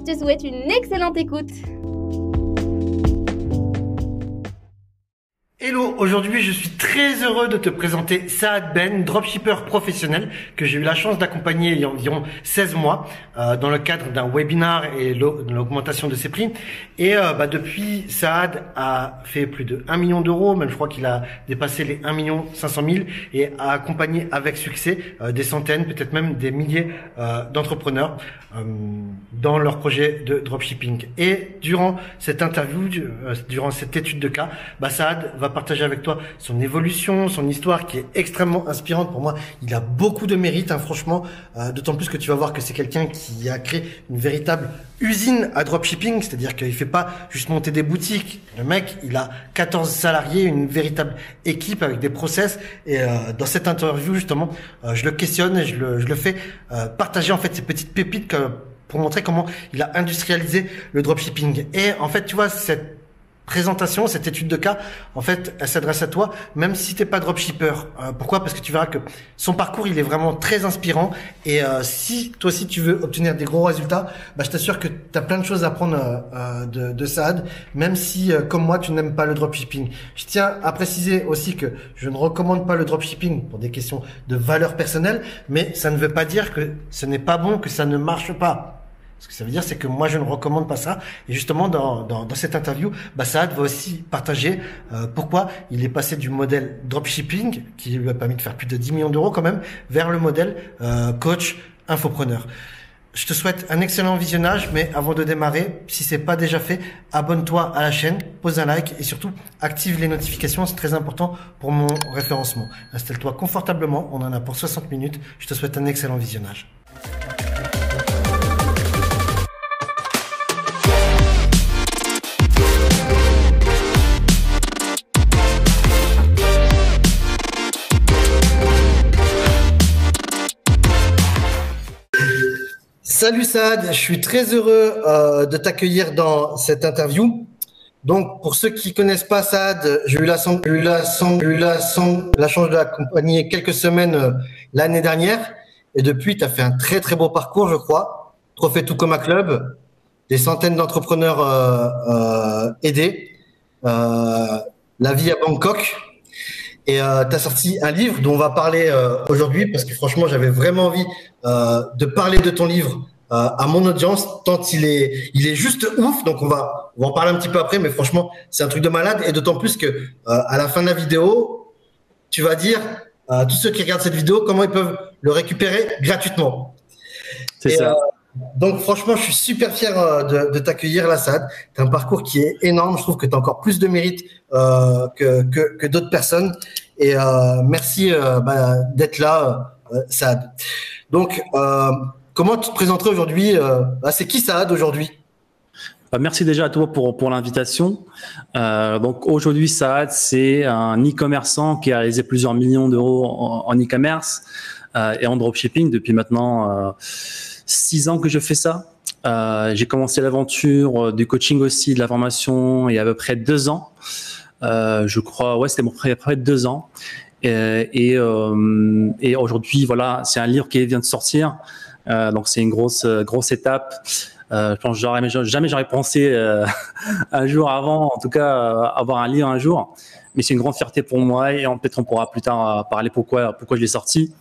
Je te souhaite une excellente écoute. Hello, aujourd'hui je suis très heureux de te présenter Saad Ben, dropshipper professionnel que j'ai eu la chance d'accompagner il y a environ 16 mois euh, dans le cadre d'un webinar et l'augmentation de ses prix. Et euh, bah, depuis, Saad a fait plus de 1 million d'euros, même je crois qu'il a dépassé les 1 million 500 000 et a accompagné avec succès euh, des centaines, peut-être même des milliers d'entrepreneurs dans leur projet de dropshipping. Et durant cette interview, durant cette étude de cas, bah, Saad va partager avec toi son évolution, son histoire qui est extrêmement inspirante pour moi. Il a beaucoup de mérite, hein, franchement, euh, d'autant plus que tu vas voir que c'est quelqu'un qui a créé une véritable usine à dropshipping, c'est-à-dire qu'il fait pas juste monter des boutiques. Le mec, il a 14 salariés, une véritable équipe avec des process. Et euh, dans cette interview, justement, euh, je le questionne et je le, fais partager en fait ces petites pépites pour montrer comment il a industrialisé le dropshipping. Et en fait, tu vois, cette présentation, cette étude de cas, en fait, elle s'adresse à toi, même si t'es pas dropshipper. Euh, pourquoi? Parce que tu verras que son parcours, il est vraiment très inspirant. Et euh, si toi aussi tu veux obtenir des gros résultats, bah, je t'assure que tu as plein de choses à prendre euh, de, de Saad, même si, comme moi, tu n'aimes pas le dropshipping. Je tiens à préciser aussi que je ne recommande pas le dropshipping pour des questions de valeur personnelle, mais ça ne veut pas dire que ce n'est pas bon, que ça ne marche pas. Ce que ça veut dire, c'est que moi, je ne recommande pas ça. Et justement, dans, dans, dans cette interview, bah, Saad va aussi partager euh, pourquoi il est passé du modèle dropshipping, qui lui a permis de faire plus de 10 millions d'euros quand même, vers le modèle euh, coach infopreneur. Je te souhaite un excellent visionnage, mais avant de démarrer, si c'est pas déjà fait, abonne-toi à la chaîne, pose un like et surtout active les notifications, c'est très important pour mon référencement. Installe-toi confortablement, on en a pour 60 minutes. Je te souhaite un excellent visionnage. Salut Saad, je suis très heureux euh, de t'accueillir dans cette interview. Donc, pour ceux qui connaissent pas Saad, j'ai eu la eu la la chance de l'accompagner quelques semaines euh, l'année dernière. Et depuis, tu as fait un très très beau parcours, je crois. Trophée Toukoma Club, des centaines d'entrepreneurs euh, aidés, la vie à Bangkok. Et tu as sorti un livre dont on va parler aujourd'hui parce que franchement, j'avais vraiment envie de parler de ton livre euh, à mon audience tant il est il est juste ouf. Donc on va on va en parler un petit peu après mais franchement c'est un truc de malade. Et d'autant plus que euh, à la fin de la vidéo tu vas dire à tous ceux qui regardent cette vidéo comment ils peuvent le récupérer gratuitement. C'est ça donc franchement, je suis super fier de, de t'accueillir, Lassad. Tu as un parcours qui est énorme. Je trouve que tu as encore plus de mérite euh, que, d'autres personnes. Et euh, merci euh, bah, d'être là, euh, Saad. Donc, Comment tu te présenterais aujourd'hui euh, bah, C'est qui Saad aujourd'hui? Bah, Merci déjà à toi pour, l'invitation. Euh, donc aujourd'hui, Saad, c'est un e-commerçant qui a réalisé plusieurs millions d'euros en e-commerce euh, et en dropshipping depuis maintenant six ans que je fais ça. J'ai commencé l'aventure du coaching aussi, de la formation, il y a à peu près deux ans. je crois, ouais, c'était à peu près deux ans. Et, aujourd'hui, voilà, c'est un livre qui vient de sortir. Euh, donc c'est une grosse euh, grosse étape. Euh, je pense jamais jamais j'aurais pensé un jour avant, en tout cas avoir un livre un jour. Mais c'est une grande fierté pour moi et peut-être on pourra plus tard parler pourquoi pourquoi je l'ai sorti.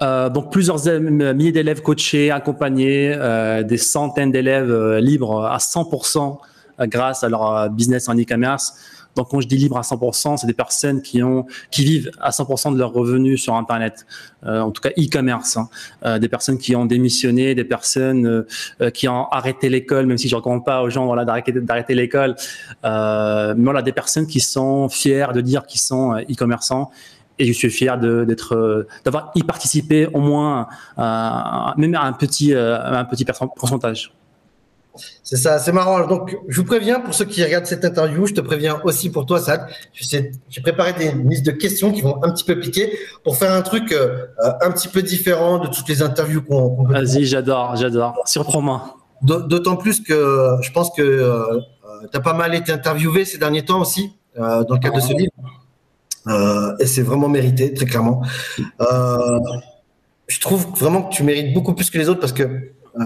Donc plusieurs milliers d'élèves coachés, accompagnés, des centaines d'élèves libres à 100% grâce à leur business en e-commerce. Donc, quand je dis libre à 100%, c'est des personnes qui ont, qui vivent à 100% de leurs revenus sur Internet, euh, en tout cas e-commerce. Hein. Euh, des personnes qui ont démissionné, des personnes euh, qui ont arrêté l'école, même si je recommande pas aux gens voilà d'arrêter l'école. mais voilà, des personnes qui sont fières de dire qu'ils sont e-commerçants et je suis fier d'être d'avoir y participé au moins même à un petit un petit pourcentage. C'est ça, c'est marrant. Donc, je vous préviens pour ceux qui regardent cette interview, je te préviens aussi pour toi, Sad. J'ai préparé des listes de questions qui vont un petit peu piquer pour faire un truc euh, un petit peu différent de toutes les interviews qu'on qu Vas-y, j'adore, j'adore. Surprends-moi. D'autant plus que je pense que euh, tu as pas mal été interviewé ces derniers temps aussi, euh, dans le cadre de ce livre. Euh, et c'est vraiment mérité, très clairement. Euh, je trouve vraiment que tu mérites beaucoup plus que les autres parce que euh,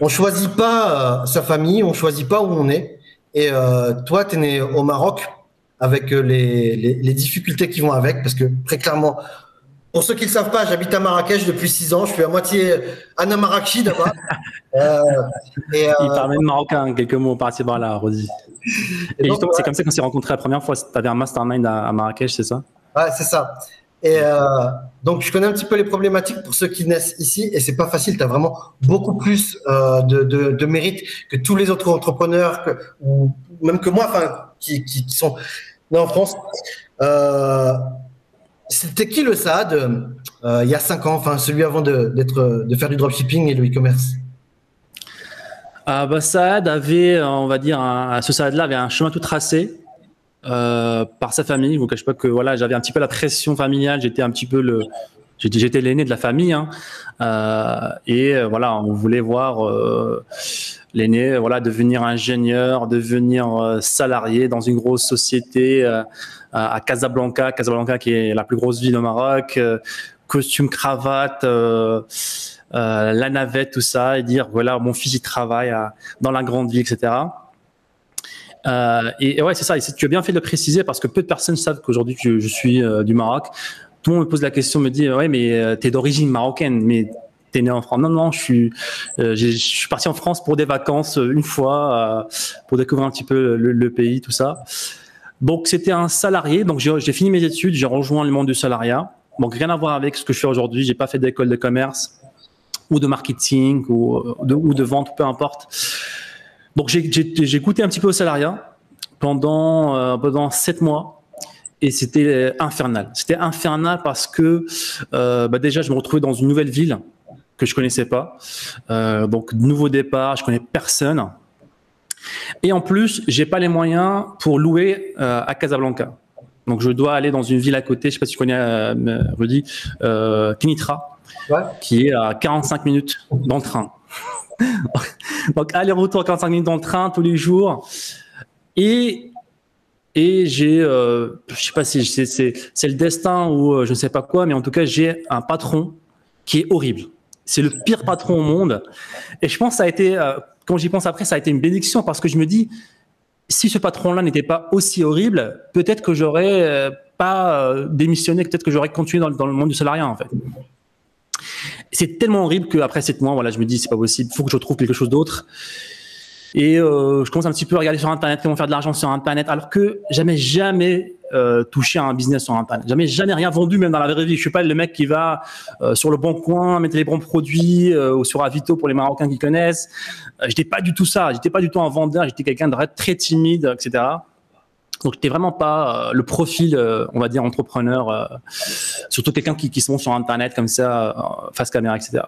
on choisit pas sa famille, on choisit pas où on est. Et toi, tu es né au Maroc avec les, difficultés qui vont avec, parce que très clairement, pour ceux qui ne le savent pas, j'habite à Marrakech depuis six ans. Je suis à moitié Anna Marrakchi d'abord. euh, et, euh, Il parle même marocain, quelques mots par-ci par-là, Rodi. Et, justement, c'est comme ça qu'on s'est rencontrés la première fois. Tu avais un mastermind à, à Marrakech, c'est ça? Ouais, c'est ça. Et euh, donc, je connais un petit peu les problématiques pour ceux qui naissent ici, et c'est pas facile. Tu as vraiment beaucoup plus euh, de, de, de, mérite que tous les autres entrepreneurs, que, ou même que moi, enfin, qui, qui, qui, sont nés en France. Euh, c'était qui le SAD euh, il y a cinq ans, enfin celui avant de, faire du dropshipping et du e-commerce ah bah, Saad avait, on va dire, un, ce Saad-là avait un chemin tout tracé euh, par sa famille. Vous cache pas que voilà, j'avais un petit peu la pression familiale. J'étais un petit peu le, j'étais l'aîné de la famille, hein, euh, et euh, voilà, on voulait voir euh, l'aîné, voilà, devenir ingénieur, devenir salarié dans une grosse société à Casablanca, Casablanca qui est la plus grosse ville au Maroc, costume cravate. La navette, tout ça, et dire voilà, mon fils il travaille dans la grande ville, etc. Et, et, ouais, c'est ça. Et tu as bien fait de le préciser parce que peu de personnes savent qu'aujourd'hui je, suis du Maroc. Tout le monde me pose la question, me dit ouais, mais euh, t'es d'origine marocaine, mais t'es né en France. Non, non, je suis, euh, je suis parti en France pour des vacances une fois pour découvrir un petit peu le, pays, tout ça. Donc c'était un salarié. Donc j'ai fini mes études, j'ai rejoint le monde du salariat. Donc rien à voir avec ce que je fais aujourd'hui. J'ai pas fait d'école de commerce ou de marketing ou de, ou de vente, peu importe. Donc j'ai goûté un petit peu au salariat pendant euh, pendant sept mois et c'était infernal. C'était infernal parce que euh, bah déjà je me retrouvais dans une nouvelle ville que je connaissais pas, euh, donc nouveau départ, je connais personne. Et en plus, j'ai pas les moyens pour louer euh, à Casablanca. Donc je dois aller dans une ville à côté, je sais pas si tu connais euh, Rudy, euh, Kinitra ouais. qui est à 45 minutes dans le train. Donc aller-retour 45 minutes dans le train tous les jours. Et et j'ai, euh, je sais pas si c'est le destin ou euh, je ne sais pas quoi, mais en tout cas j'ai un patron qui est horrible. C'est le pire patron au monde. Et je pense que ça a été, euh, quand j'y pense après, ça a été une bénédiction parce que je me dis, si ce patron-là n'était pas aussi horrible, peut-être que j'aurais euh, pas euh, démissionné, peut-être que j'aurais continué dans, dans, le monde du salariat en fait. C'est tellement horrible qu'après sept mois, voilà, je me dis c'est pas possible, il faut que je trouve quelque chose d'autre. Et euh, je commence un petit peu à regarder sur Internet comment faire de l'argent sur Internet, alors que jamais, jamais euh, touché à un business sur Internet. Jamais, jamais rien vendu, même dans la vraie vie. Je suis pas le mec qui va euh, sur le bon coin mettre les bons produits ou sur Avito pour les Marocains qui connaissent. Euh, j'étais pas du tout ça. J'étais pas du tout un vendeur. J'étais quelqu'un de très timide, etc. Donc, j'étais vraiment pas le profil, on va dire, entrepreneur, surtout quelqu'un qui, qui se montre sur Internet comme ça, face caméra, etc.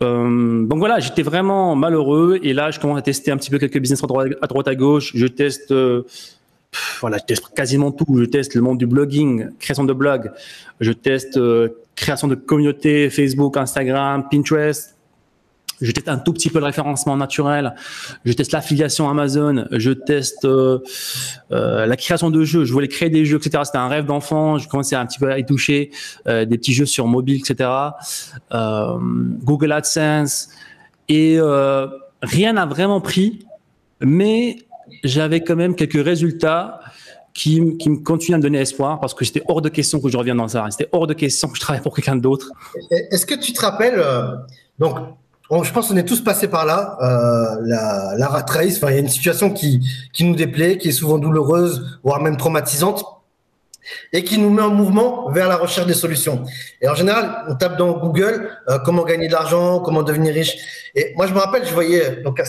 donc voilà, j'étais vraiment malheureux et là, je commence à tester un petit peu quelques business à droite à, gauche. Je teste, voilà, je teste quasiment tout. Je teste le monde du blogging, création de blog. Je teste création de communauté Facebook, Instagram, Pinterest, je teste un tout petit peu le référencement naturel, je teste l'affiliation Amazon, je teste euh, euh, la création de jeux, je voulais créer des jeux, etc. C'était un rêve d'enfant, je commençais un petit peu à y toucher, euh, des petits jeux sur mobile, etc. Google AdSense, et rien n'a vraiment pris, mais j'avais quand même quelques résultats qui, qui, me continuent à me donner espoir parce que c'était hors de question que je revienne dans ça. C'était hors de question que je travaille pour quelqu'un d'autre. Est-ce que tu te rappelles, donc Je pense qu'on est tous passés par là, euh, la, la rat race. Enfin, il y a une situation qui, qui nous déplaît, qui est souvent douloureuse, voire même traumatisante, et qui nous met en mouvement vers la recherche des solutions. Et en général, on tape dans Google euh, comment gagner de l'argent, comment devenir riche. Et moi, je me rappelle, je voyais, donc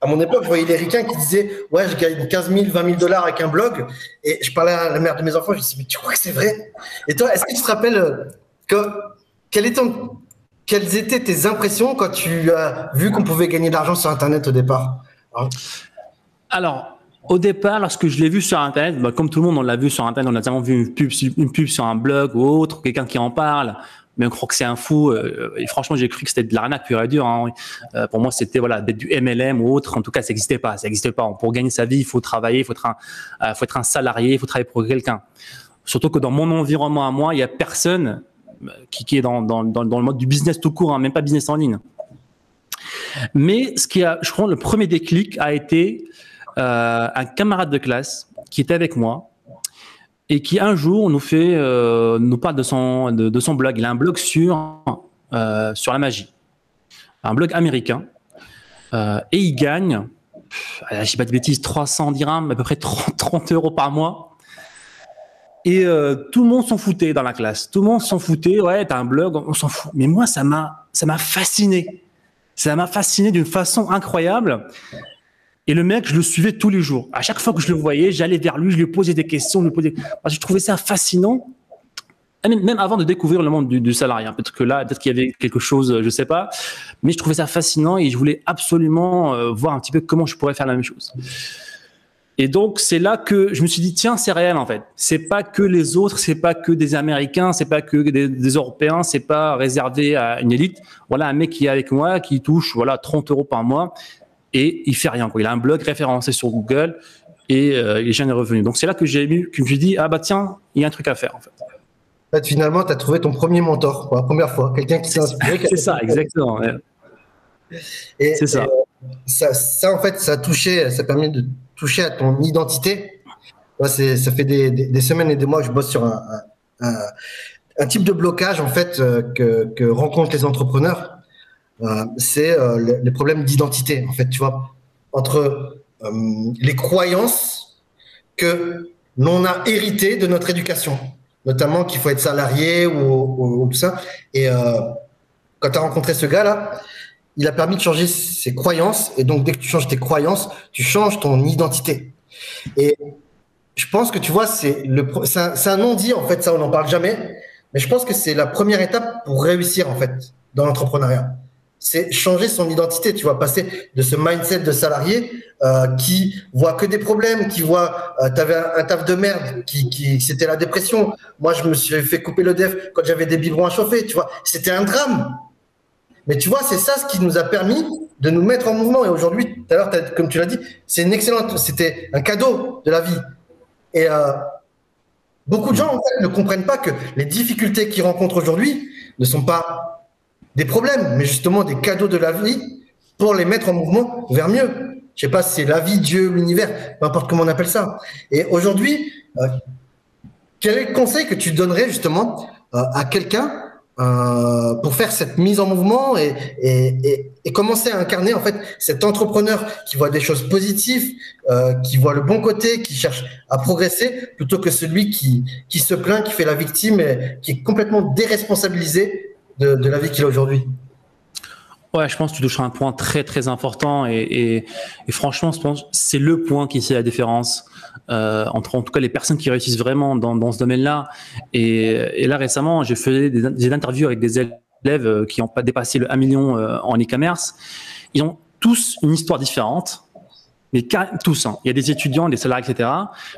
à mon époque, je voyais les ricains qui disaient Ouais, je gagne 15 000, 20 000 dollars avec un blog. Et je parlais à la mère de mes enfants, je disais Mais tu crois que c'est vrai? Et toi, est-ce que tu te rappelles euh, que, quel est ton quelles étaient tes impressions quand tu as vu qu'on pouvait gagner de l'argent sur Internet au départ Alors, au départ, lorsque je l'ai vu sur Internet, bah, comme tout le monde, on l'a vu sur Internet, on a tellement vu une pub, une pub sur un blog ou autre, quelqu'un qui en parle, mais on croit que c'est un fou. Euh, et franchement, j'ai cru que c'était de l'arnaque pure et dure. Hein. Euh, pour moi, c'était voilà du MLM ou autre. En tout cas, ça n'existait pas. Ça n'existait pas. Pour gagner sa vie, il faut travailler, il faut être un, euh, faut être un salarié, il faut travailler pour quelqu'un. Surtout que dans mon environnement à moi, il y a personne qui, est dans, le mode du business tout court, hein, même pas business en ligne. Mais ce qui a, je crois, le premier déclic a été euh, un camarade de classe qui était avec moi et qui un jour nous euh, parle de son, blog. Il a un blog sur, euh, la magie, un blog américain, et il gagne, je sais pas de bêtises, 300 dirhams, à peu près 30, 30 euros par mois. Et tout le monde s'en foutait dans la classe. Tout le monde s'en foutait. Ouais, t'as un blog, on s'en fout. Mais moi, ça m'a, ça m'a fasciné. Ça m'a fasciné d'une façon incroyable. Et le mec, je le suivais tous les jours. À chaque fois que je le voyais, j'allais vers lui, je lui posais des questions, je lui posais. je trouvais ça fascinant. Même avant de découvrir le monde du, salariat. Peut-être que là, peut-être qu'il y avait quelque chose, je sais pas. Mais je trouvais ça fascinant et je voulais absolument euh, voir un petit peu comment je pourrais faire la même chose. Et donc, c'est là que je me suis dit, tiens, c'est réel, en fait. C'est pas que les autres, c'est pas que des Américains, c'est pas que des, des Européens, c'est pas réservé à une élite. Voilà, un mec qui est avec moi, qui touche, voilà, 30 euros par mois et il fait rien. Quoi. Il a un blog référencé sur Google et euh, il gêne des revenus. Donc c'est là que j'ai que je me suis dit ah bah tiens, il y a un truc à faire en fait. finalement, tu as trouvé ton premier mentor pour la première fois, quelqu'un qui s'est inspiré. c'est ça, exactement. c'est ça. ça. ça. en fait, ça a touché, ça a permis de toucher à ton identité. Moi, ça fait des, semaines et des mois que je bosse sur un, type de blocage en fait euh, que, rencontrent les entrepreneurs euh, c'est euh, les problèmes d'identité, en fait, tu vois, entre les croyances que l'on a héritées de notre éducation, notamment qu'il faut être salarié ou, tout ça. Et quand tu as rencontré ce gars-là, il a permis de changer ses croyances. Et donc, dès que tu changes tes croyances, tu changes ton identité. Et je pense que tu vois, c'est un, non-dit en fait, ça on n'en parle jamais. Mais je pense que c'est la première étape pour réussir en fait dans l'entrepreneuriat c'est changer son identité. Tu vas passer de ce mindset de salarié euh, qui voit que des problèmes, qui voit, euh, tu avais un, taf de merde, qui, qui c'était la dépression. Moi, je me suis fait couper le def quand j'avais des biberons à chauffer. Tu vois, c'était un drame. Mais tu vois, c'est ça ce qui nous a permis de nous mettre en mouvement. Et aujourd'hui, tout à l'heure, comme tu l'as dit, c'est une excellente, c'était un cadeau de la vie. Et euh, beaucoup de gens en fait ne comprennent pas que les difficultés qu'ils rencontrent aujourd'hui ne sont pas des problèmes, mais justement des cadeaux de la vie pour les mettre en mouvement vers mieux. Je sais pas si c'est la vie, Dieu, l'univers, peu importe comment on appelle ça. Et aujourd'hui, euh, quel est le conseil que tu donnerais justement euh, à quelqu'un euh, pour faire cette mise en mouvement et, commencer à incarner en fait cet entrepreneur qui voit des choses positives, qui voit le bon côté, qui cherche à progresser, plutôt que celui qui, qui se plaint, qui fait la victime et qui est complètement déresponsabilisé de, la vie qu'il a aujourd'hui. Ouais, je pense que tu touches un point très très important et, franchement, je pense c'est le point qui fait la différence euh, entre en tout cas les personnes qui réussissent vraiment dans, ce domaine-là. Et, là récemment, j'ai fait des, interviews avec des élèves euh, qui n'ont pas dépassé le 1 million euh, en e-commerce. Ils ont tous une histoire différente, mais tous. Hein. Il y a des étudiants, des salariés, etc.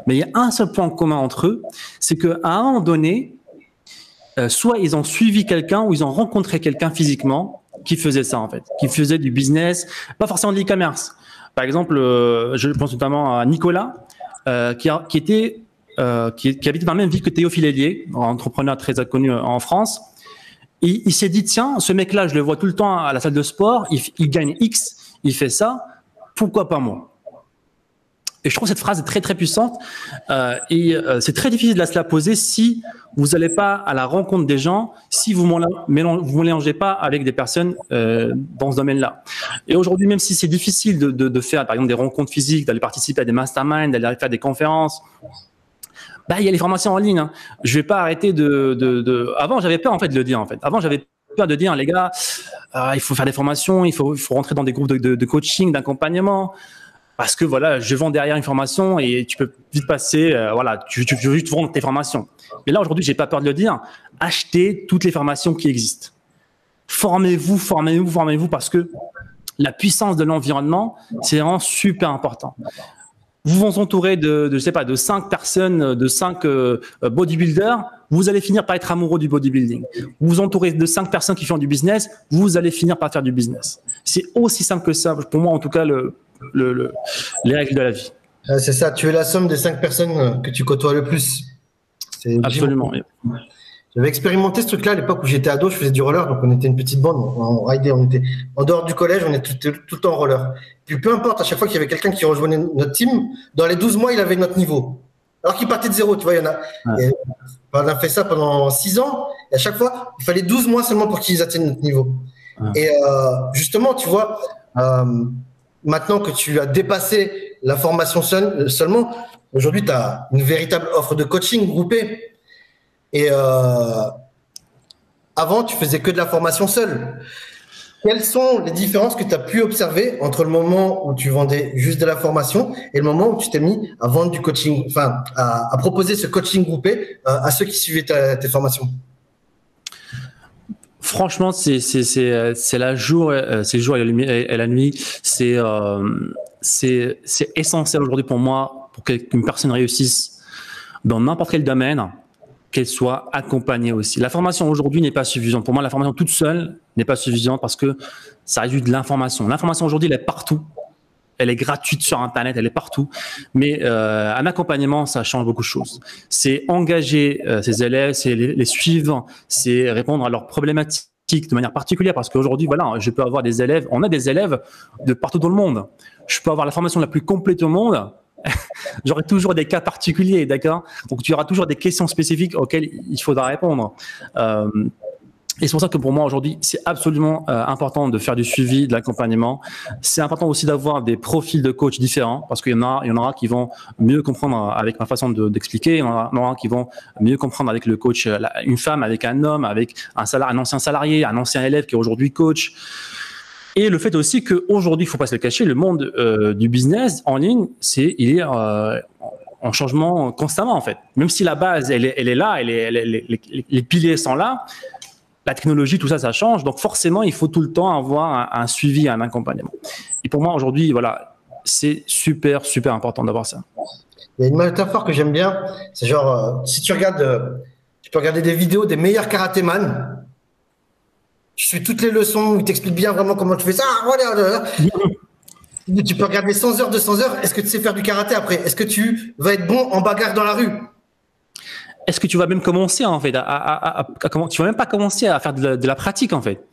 Mais il y a un seul point commun entre eux, c'est qu'à un moment donné, euh, soit ils ont suivi quelqu'un ou ils ont rencontré quelqu'un physiquement qui faisait ça en fait, qui faisait du business, pas forcément de l'e-commerce. Par exemple, euh, je pense notamment à Nicolas, euh, qui, était qui, qui, habitait dans la même ville que Théophile Hélier, un entrepreneur très connu en France. Il s'est dit tiens, ce mec-là, je le vois tout le temps à la salle de sport, il gagne X, il fait ça, pourquoi pas moi? Et je trouve cette phrase très très puissante euh, et euh, c'est très difficile de se la poser si vous n'allez pas à la rencontre des gens, si vous vous mélangez pas avec des personnes euh, dans ce domaine-là. Et aujourd'hui, même si c'est difficile de, faire par exemple des rencontres physiques, d'aller participer à des masterminds, d'aller faire des conférences, bah il y a les formations en ligne. Hein. Je vais pas arrêter de. Avant, j'avais peur en fait de le dire en fait. Avant, j'avais peur de dire les gars, euh, il faut faire des formations, il faut, rentrer dans des groupes de coaching, d'accompagnement parce que voilà, je vends derrière une formation et tu peux vite passer, euh, voilà, tu, veux juste vendre tes formations. Mais là aujourd'hui, j'ai pas peur de le dire, achetez toutes les formations qui existent. formez-vous, formez-vous, formez-vous parce que la puissance de l'environnement, c'est vraiment super important. Vous vous entourez de, je sais pas, de cinq personnes, de cinq euh, bodybuilders, vous allez finir par être amoureux du bodybuilding. Vous vous entourez de cinq personnes qui font du business, vous allez finir par faire du business. C'est aussi simple que ça, pour moi en tout cas, le, le, les règles de la vie. C'est ça, tu es la somme des cinq personnes que tu côtoies le plus. Absolument. J'avais expérimenté ce truc-là à l'époque où j'étais ado, je faisais du roller, donc on était une petite bande, on, ridait, on était en dehors du collège, on était tout, le temps en roller. Puis peu importe, à chaque fois qu'il y avait quelqu'un qui rejoignait notre team, dans les 12 mois, il avait notre niveau. Alors qu'il partait de zéro, tu vois, il y en a. on a fait ça pendant 6 ans, et à chaque fois, il fallait 12 mois seulement pour qu'ils atteignent notre niveau. Et euh, justement, tu vois, euh, maintenant que tu as dépassé la formation seul, seulement, aujourd'hui, tu as une véritable offre de coaching groupée et euh, avant, tu faisais que de la formation seule. Quelles sont les différences que tu as pu observer entre le moment où tu vendais juste de la formation et le moment où tu t'es mis à vendre du coaching, enfin, à, proposer ce coaching groupé euh, à ceux qui suivaient tes formations? Franchement, c'est c'est la jour, euh, c'est jour et la, nuit. C'est c'est c'est essentiel aujourd'hui pour moi pour qu'une personne réussisse dans n'importe quel domaine qu'elle soit accompagnée aussi. La formation aujourd'hui n'est pas suffisante. Pour moi, la formation toute seule n'est pas suffisante parce que ça réduit de l'information. L'information aujourd'hui, elle est partout. Elle est gratuite sur Internet, elle est partout. Mais euh, un accompagnement, ça change beaucoup de choses. C'est engager euh, ses élèves, c'est les, suivre, c'est répondre à leurs problématiques de manière particulière parce qu'aujourd'hui, voilà, je peux avoir des élèves, on a des élèves de partout dans le monde. Je peux avoir la formation la plus complète au monde, j'aurai toujours des cas particuliers, d'accord? Donc tu auras toujours des questions spécifiques auxquelles il faudra répondre. Euh, et c'est pour ça que pour moi aujourd'hui, c'est absolument euh, important de faire du suivi, de l'accompagnement. C'est important aussi d'avoir des profils de coach différents parce qu'il y en a, il y en aura qui vont mieux comprendre avec ma façon d'expliquer. il y en aura, qui vont mieux comprendre avec le coach, une femme, avec un homme, avec un, ancien salarié, un ancien élève qui est aujourd'hui coach. Et le fait aussi qu'aujourd'hui, il faut pas se le cacher, le monde euh, du business en ligne, c'est il est euh, en changement constamment en fait. Même si la base, elle est, elle est là, elle est, les, piliers sont là, la technologie, tout ça, ça change. Donc forcément, il faut tout le temps avoir un, suivi, un accompagnement. Et pour moi, aujourd'hui, voilà, c'est super, super important d'avoir ça. Il y a une métaphore que j'aime bien, c'est genre, euh, si tu regardes, tu peux regarder des vidéos des meilleurs karatéman, tu suis toutes les leçons, il t'explique bien vraiment comment tu fais ça. Voilà, tu peux regarder 100 heures, 200 heures. Est-ce que tu sais faire du karaté après? Est-ce que tu vas être bon en bagarre dans la rue? Est-ce que tu vas même commencer à, commencer à faire de la, pratique en fait.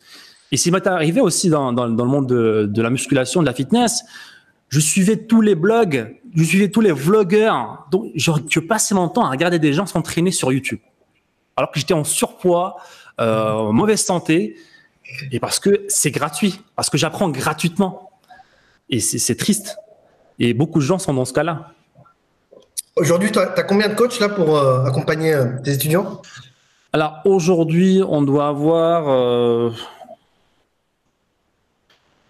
Et c'est arrivé aussi dans, le monde de, la musculation, de la fitness. Je suivais tous les blogs, je suivais tous les vlogueurs. Donc, je, je passais mon temps à regarder des gens s'entraîner sur YouTube. Alors que j'étais en surpoids, euh, en mauvaise santé, et parce que c'est gratuit, parce que j'apprends gratuitement. Et c'est triste. Et beaucoup de gens sont dans ce cas-là. Aujourd'hui, tu as, combien de coachs là pour euh, accompagner euh, tes étudiants? Alors aujourd'hui, on doit avoir, euh,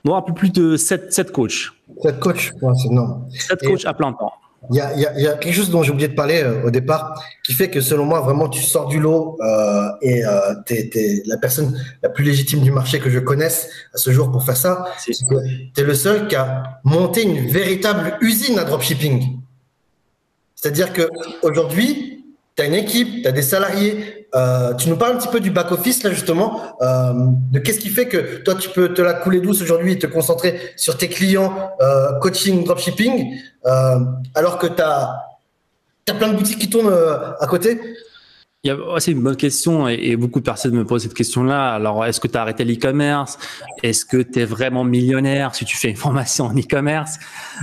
on doit un peu plus de 7, 7 coachs. 7 coachs, c'est énorme. 7 coachs à plein temps. Il y, a, il, y a, quelque chose dont j'ai oublié de parler euh, au départ, qui fait que selon moi, vraiment, tu sors du lot euh, et tu es, la personne la plus légitime du marché que je connaisse à ce jour pour faire ça. C'est que tu es le seul qui a monté une véritable usine à dropshipping. C'est-à-dire que aujourd'hui, tu as une équipe, tu as des salariés, euh, tu nous parles un petit peu du back-office, là, justement, euh, de qu'est-ce qui fait que toi, tu peux te la couler douce aujourd'hui et te concentrer sur tes clients euh, coaching, dropshipping, alors que tu as, plein de boutiques qui tournent à côté? C'est une bonne question et, beaucoup de personnes me posent cette question-là. Alors, est-ce que tu as arrêté l'e-commerce? Est-ce que tu es vraiment millionnaire si tu fais une formation en e-commerce?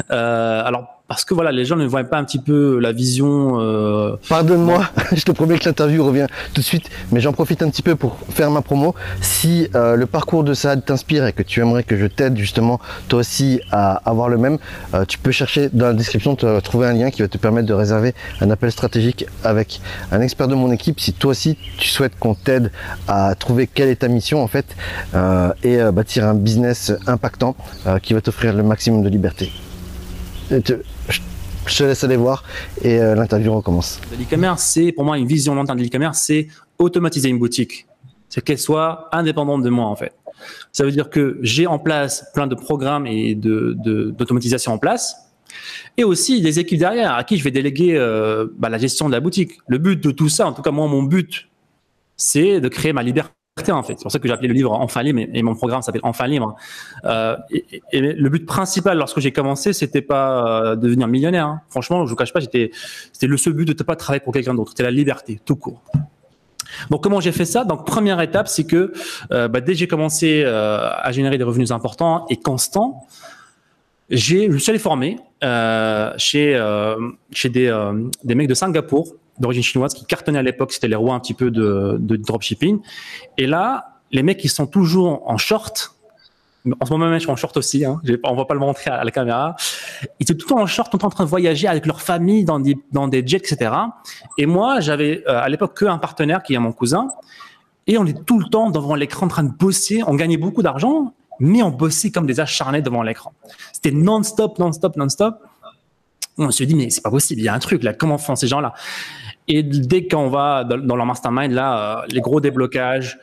Alors, parce que voilà, les gens ne voient pas un petit peu la vision. Euh... Pardonne-moi, je te promets que l'interview revient tout de suite, mais j'en profite un petit peu pour faire ma promo. Si euh, le parcours de Saad t'inspire et que tu aimerais que je t'aide justement toi aussi à avoir le même, euh, tu peux chercher dans la description, tu vas trouver un lien qui va te permettre de réserver un appel stratégique avec un expert de mon équipe. Si toi aussi tu souhaites qu'on t'aide à trouver quelle est ta mission en fait euh, et bâtir un business impactant qui va t'offrir le maximum de liberté je te laisse aller voir et euh, l'interview recommence. L'e-commerce, c'est pour moi une vision long terme de l'e-commerce, c'est automatiser une boutique. c'est qu'elle soit indépendante de moi en fait. Ça veut dire que j'ai en place plein de programmes et de d'automatisation en place, et aussi des équipes derrière à qui je vais déléguer euh, bah, la gestion de la boutique. Le but de tout ça, en tout cas moi, mon but, c'est de créer ma liberté en fait. C'est pour ça que j'ai appelé le livre Enfin libre et mon programme s'appelle Enfin libre. Euh, le but principal lorsque j'ai commencé, c'était pas euh, devenir millionnaire. Hein. Franchement, je vous cache pas, c'était le seul but de ne pas travailler pour quelqu'un d'autre. C'était la liberté, tout court. Donc comment j'ai fait ça? Donc première étape, c'est que euh, bah, dès que j'ai commencé à générer des revenus importants et constants, j'ai, je suis allé former chez chez des mecs de Singapour d'origine chinoise qui cartonnaient à l'époque, c'était les rois un petit peu de, dropshipping. Et là, les mecs ils sont toujours en short. En ce moment même, je suis en short aussi. Hein, on va pas le montrer à la caméra. Ils étaient tout le temps en short, en train de voyager avec leur famille dans des dans des jets, etc. Et moi, j'avais à l'époque qu'un partenaire qui est mon cousin. Et on est tout le temps devant l'écran en train de bosser. On gagnait beaucoup d'argent mais on bossait comme des acharnés devant l'écran. C'était non-stop, non-stop, non-stop. On se dit, mais c'est pas possible, il y a un truc là, comment font ces gens-là? Et dès qu'on va dans leur mastermind, là, euh, les gros déblocages,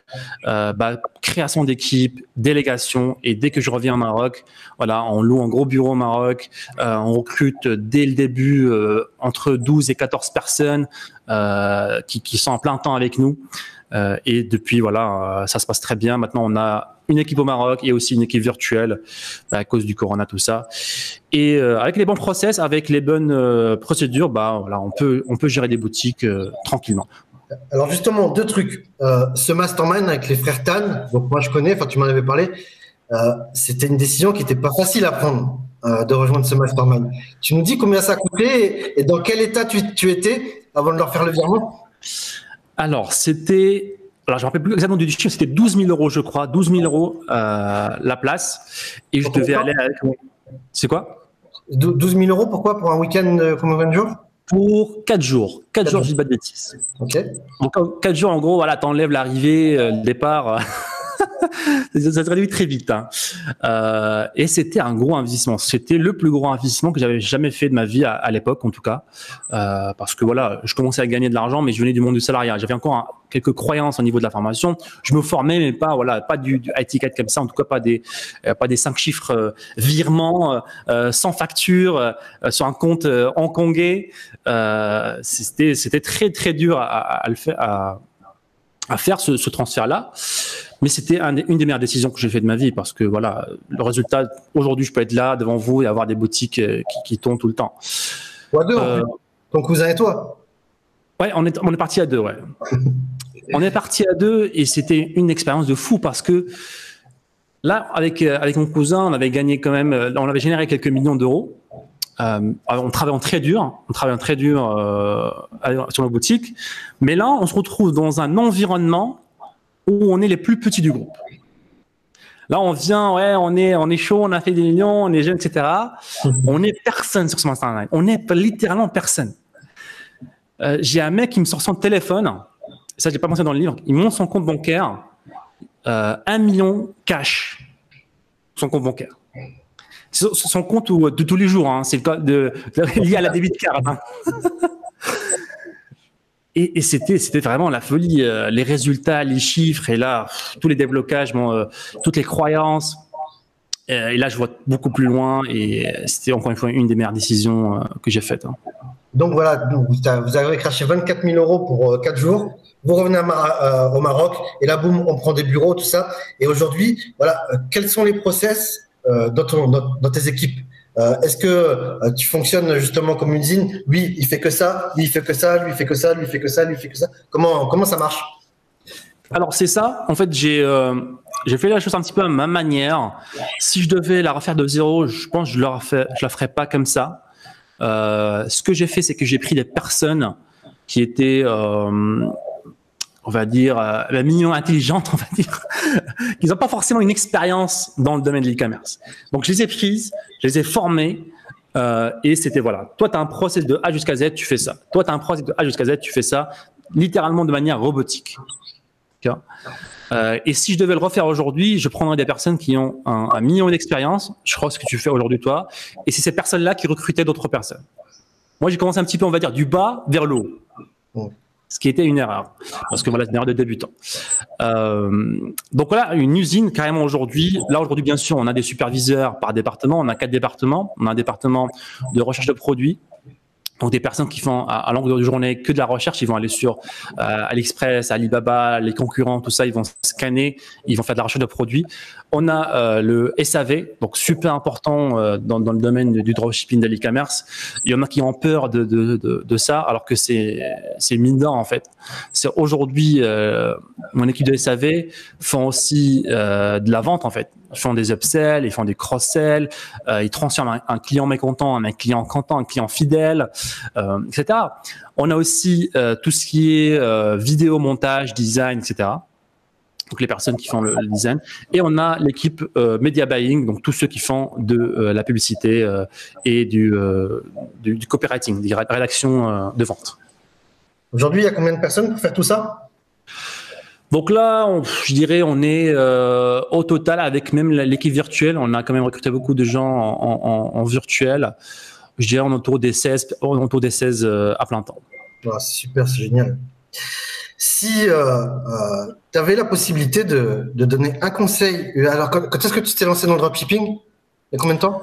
euh, bah, création d'équipe, délégation. Et dès que je reviens au Maroc, voilà, on loue un gros bureau au Maroc. Euh, on recrute dès le début entre 12 et 14 personnes qui, sont en plein temps avec nous. Et depuis, voilà, ça se passe très bien. Maintenant, on a une équipe au Maroc et aussi une équipe virtuelle bah, à cause du corona, tout ça. Et euh, avec les bons process, avec les bonnes euh, procédures, bah voilà, on peut on peut gérer des boutiques euh, tranquillement. Alors justement, deux trucs. ce mastermind avec les frères Tan, donc moi je connais, enfin tu m'en avais parlé, c'était une décision qui n'était pas facile à prendre de rejoindre ce mastermind. Tu nous dis combien ça a coûté et, dans quel état tu, tu étais avant de leur faire le virement? Alors c'était alors je ne me rappelle plus exactement du chiffre, c'était 12 000 euros, je crois, 12 000 euros euh, la place. Et je devais aller avec. C'est quoi? 12 000 euros, pourquoi? Pour un week-end, euh, combien de jours? Pour 4 jours. 4, jours, je dis pas de bêtises. Ok. Donc 4 jours, en gros, voilà, t'enlèves l'arrivée, euh, le départ. ça se réduit très vite. Hein. Euh, et c'était un gros investissement. C'était le plus gros investissement que j'avais jamais fait de ma vie à, l'époque, en tout cas, euh, parce que voilà, je commençais à gagner de l'argent, mais je venais du monde du salariat. J'avais encore quelques croyances au niveau de la formation. Je me formais, mais pas voilà, pas du, du étiquette comme ça. En tout cas, pas des euh, pas des cinq chiffres euh, virements euh, sans facture sur un compte hongkongais. c'était c'était très très dur à, à, à le faire à, à faire ce, ce transfert-là. Mais c'était une des meilleures décisions que j'ai fait de ma vie parce que voilà, le résultat, aujourd'hui, je peux être là devant vous et avoir des boutiques euh, qui, qui tournent tout le temps. Ou à deux, euh, ton cousin et toi Ouais, on est, on est parti à deux, ouais. on est parti à deux et c'était une expérience de fou parce que là, avec, euh, avec mon cousin, on avait gagné quand même, on avait généré quelques millions d'euros. Euh, on travaille en très dur, on travaille en très dur euh, sur nos boutiques, mais là, on se retrouve dans un environnement où on est les plus petits du groupe. Là, on vient, ouais, on est, on est chaud, on a fait des millions, on est jeune, etc. On est personne sur ce Mastermind. On est littéralement personne. Euh, j'ai un mec qui me sort son téléphone. Ça, j'ai pas pensé dans le livre. Il monte son compte bancaire, euh, un million cash, son compte bancaire. Son compte de tous les jours, hein. c'est le cas de, lié à la débit card. Hein. Et, et c'était c'était vraiment la folie, euh, les résultats, les chiffres et là tous les déblocages, bon, euh, toutes les croyances. Euh, et là, je vois beaucoup plus loin et c'était encore une fois une des meilleures décisions que j'ai faites. Hein. Donc voilà, vous avez craché 24 000 euros pour 4 jours. Vous revenez à, au Maroc et là, boum, on prend des bureaux, tout ça. Et aujourd'hui, voilà, quels sont les process dans, ton, dans, tes équipes euh, est-ce que euh, tu fonctionnes justement comme une usine? Lui, il fait que ça, lui, il fait que ça, lui, il fait que ça, lui, il fait que ça, lui, il fait que ça. Comment, comment ça marche? Alors, c'est ça. En fait, j'ai euh, fait la chose un petit peu à ma manière. Si je devais la refaire de zéro, je pense que je je la ferais pas comme ça. ce que j'ai fait, c'est que j'ai pris des personnes qui étaient on va dire, euh, la mignon intelligente, on va dire, qu'ils n'ont pas forcément une expérience dans le domaine de l'e-commerce. Donc, je les ai prises, je les ai formées, euh, et c'était voilà, toi, tu as un process de A jusqu'à Z, tu fais ça. Toi, tu as un process de A jusqu'à Z, tu fais ça, littéralement de manière robotique. Euh, et si je devais le refaire aujourd'hui, je prendrais des personnes qui ont un, un million d'expérience, je crois ce que tu fais aujourd'hui toi, et c'est ces personnes-là qui recrutaient d'autres personnes. Moi, j'ai commencé un petit peu, on va dire, du bas vers le haut. Ce qui était une erreur, parce que voilà, c'est une erreur de débutant. Euh, donc voilà, une usine carrément aujourd'hui. Là aujourd'hui, bien sûr, on a des superviseurs par département. On a quatre départements. On a un département de recherche de produits, donc des personnes qui font à, à longueur de journée que de la recherche, ils vont aller sur euh, AliExpress, Alibaba, les concurrents, tout ça, ils vont scanner, ils vont faire de la recherche de produits. On a euh, le SAV, donc super important euh, dans, dans, le domaine du dropshipping de l'e-commerce. Il y en a qui ont peur de, de, de, de ça, alors que c'est c'est minant en fait. C'est aujourd'hui euh, mon équipe de SAV font aussi euh, de la vente en fait. Ils font des upsells, ils font des cross-sells, euh, ils transforment un, client mécontent en un client content, un client fidèle, euh, etc. On a aussi euh, tout ce qui est vidéo, montage, design, etc. Donc les personnes qui font le, design. Et on a l'équipe media buying, donc tous ceux qui font de la publicité et du, du, du, copywriting, des rédactions de vente. Aujourd'hui, il y a combien de personnes pour faire tout ça? Donc là, on, je dirais, on est euh, au total avec même l'équipe virtuelle, on a quand même recruté beaucoup de gens en, en, en virtuel. Je dirais on autour des 16, on autour des 16 euh, à plein temps. Oh, super, c'est génial. Si euh, euh tu avais la possibilité de, de, donner un conseil, alors quand, quand est-ce que tu t'es lancé dans le dropshipping? Il y a combien de temps?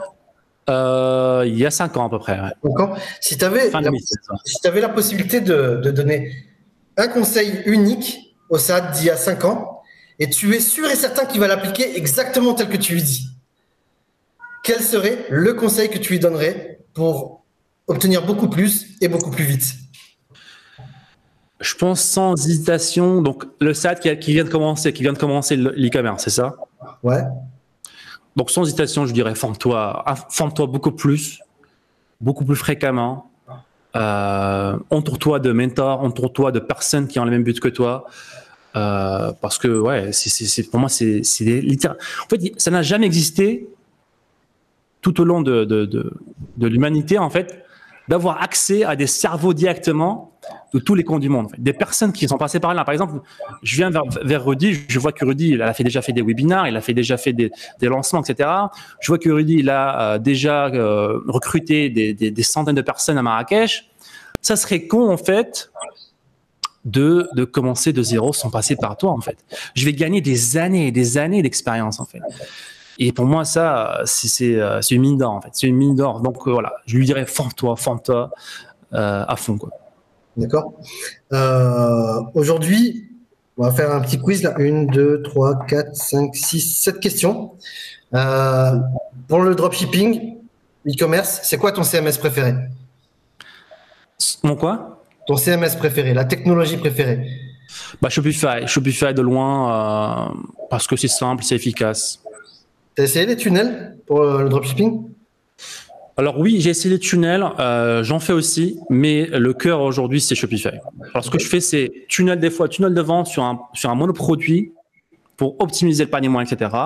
Il y a 5 ans à peu près. Ouais. 5 ans. Si tu avais, la, si avais la possibilité de, de donner un conseil unique au SAD d'il y a 5 ans et tu es sûr et certain qu'il va l'appliquer exactement tel que tu lui dis. Quel serait le conseil que tu lui donnerais pour obtenir beaucoup plus et beaucoup plus vite? Je pense sans hésitation. Donc le SAD qui, qui vient de commencer, qui vient de commencer l'e-commerce, c'est ça? Ouais. Donc sans hésitation, je dirais forme-toi, forme-toi beaucoup plus, beaucoup plus fréquemment. Euh, entoure-toi de mentors, entoure-toi de personnes qui ont le même but que toi. Euh, parce que ouais, c'est pour moi c'est. En fait, ça n'a jamais existé tout au long de, de, de, de l'humanité en fait d'avoir accès à des cerveaux directement de tous les coins du monde. Des personnes qui sont passées par là. Par exemple, je viens vers, vers Rudy, je vois que Rudy, il a déjà fait des webinars, il a déjà fait des, lancements, etc. Je vois que Rudy, il a euh, déjà euh, recruté des, centaines de personnes à Marrakech. Ça serait con, en fait, de, commencer de zéro sans passer par toi, en fait. Je vais gagner des années et des années d'expérience, en fait. Et pour moi, ça, c'est une mine d'or, en fait. C'est une mine d'or. Donc, euh, voilà, je lui dirais, forme-toi, forme-toi euh, à fond, quoi. D'accord. Euh, Aujourd'hui, on va faire un petit quiz là. Une, deux, trois, quatre, cinq, six, sept questions. Euh, pour le dropshipping, e-commerce, c'est quoi ton CMS préféré? Mon quoi? Ton CMS préféré, la technologie préférée bah, Shopify. Shopify de loin, euh, parce que c'est simple, c'est efficace. Tu as essayé les tunnels pour le dropshipping? Alors oui, j'ai essayé les tunnels, euh, j'en fais aussi, mais le cœur aujourd'hui c'est Shopify. Alors ce que je fais c'est tunnel des fois, tunnel de vente sur un sur un monoproduit pour optimiser le panier moyen, etc.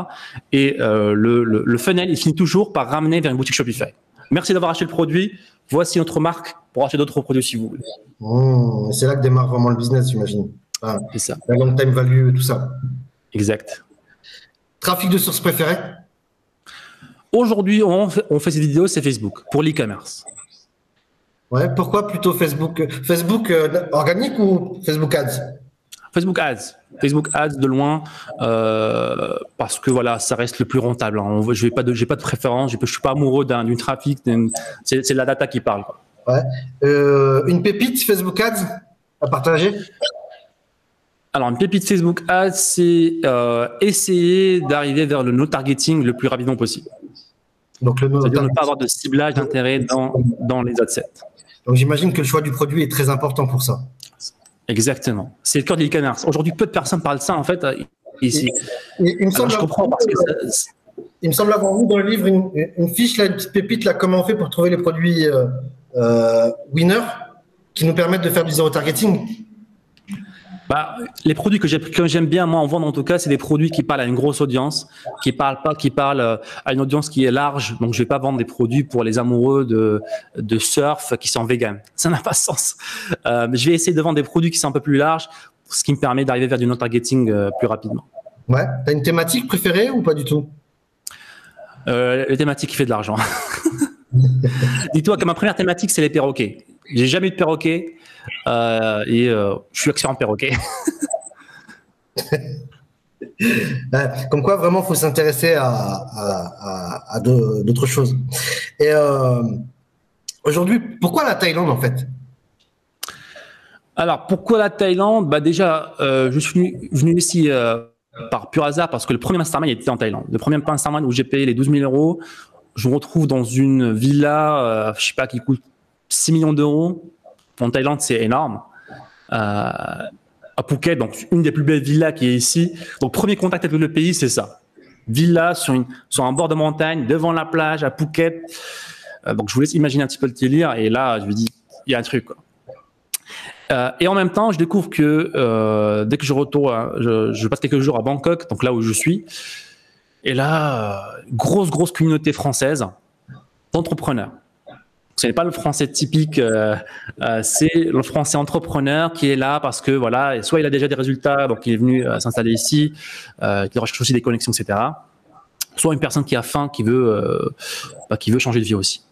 Et euh, le, le, le, funnel il finit toujours par ramener vers une boutique Shopify. Merci d'avoir acheté le produit. Voici notre marque pour acheter d'autres produits si vous voulez. Mmh, c'est là que démarre vraiment le business, j'imagine. Ah, c'est ça. La long time value, tout ça. Exact. Trafic de source préféré Aujourd'hui, on fait, on fait ces vidéos, c'est Facebook, pour l'e-commerce. Ouais, pourquoi plutôt Facebook Facebook euh, organique ou Facebook Ads? Facebook Ads. Facebook Ads de loin, euh, parce que voilà, ça reste le plus rentable. Hein. Je n'ai pas, de, pas de préférence, je ne suis pas amoureux d'un trafic, c'est la data qui parle. Quoi. Ouais. Euh, une pépite Facebook Ads à partager? Alors, une pépite Facebook Ads, c'est euh, essayer d'arriver vers le no-targeting le plus rapidement possible. Donc, le ne pas avoir de ciblage d'intérêt dans, dans les adsets. Donc, j'imagine que le choix du produit est très important pour ça. Exactement. C'est le cœur de l'e-commerce. Aujourd'hui, peu de personnes parlent de ça, en fait. Ici. Et, il me semble Alors, je comprends parce que ça, il me semble avoir vu dans le livre une, une, fiche, là, une petite pépite, là, comment on fait pour trouver les produits euh, euh, winners qui nous permettent de faire du zéro targeting. Bah, les produits que j'aime bien moi en vendre en tout cas, c'est des produits qui parlent à une grosse audience, qui parlent pas, qui parlent à une audience qui est large. Donc je vais pas vendre des produits pour les amoureux de de surf qui sont vegan. Ça n'a pas de sens. Euh, je vais essayer de vendre des produits qui sont un peu plus larges, ce qui me permet d'arriver vers du no targeting euh, plus rapidement. Ouais. T'as une thématique préférée ou pas du tout? Euh, La thématique qui fait de l'argent. Dis-toi que ma première thématique c'est les perroquets. J'ai jamais eu de perroquet euh, et euh, je suis expert en perroquet. Ben, comme quoi, vraiment, faut s'intéresser à, à, d'autres choses. Et euh, aujourd'hui, pourquoi la Thaïlande en fait? Alors, pourquoi la Thaïlande? Bah déjà, je suis venu, ici par pur hasard parce que le premier mastermind était en Thaïlande. Le premier mastermind où j'ai payé les 12 000 euros, je me retrouve dans une villa, je sais pas, qui coûte 6 millions d'euros. En Thaïlande, c'est énorme. Euh, à Phuket, donc une des plus belles villas qui est ici. Donc, premier contact avec le pays, c'est ça. Villa sur, un bord de montagne, devant la plage, à Phuket. Euh, donc, je vous laisse imaginer un petit peu le délire. Et là, je me dis, il y a un truc. Euh, et en même temps, je découvre que dès que je retourne, je, je, passe quelques jours à Bangkok, donc là où je suis. Et là, grosse, grosse communauté française d'entrepreneurs. Ce n'est pas le français typique, euh, euh, c'est le français entrepreneur qui est là parce que voilà, soit il a déjà des résultats, donc il est venu euh, s'installer ici, qui recherche aussi des connexions, etc. Soit une personne qui a faim, qui veut, bah, qui veut changer de vie aussi.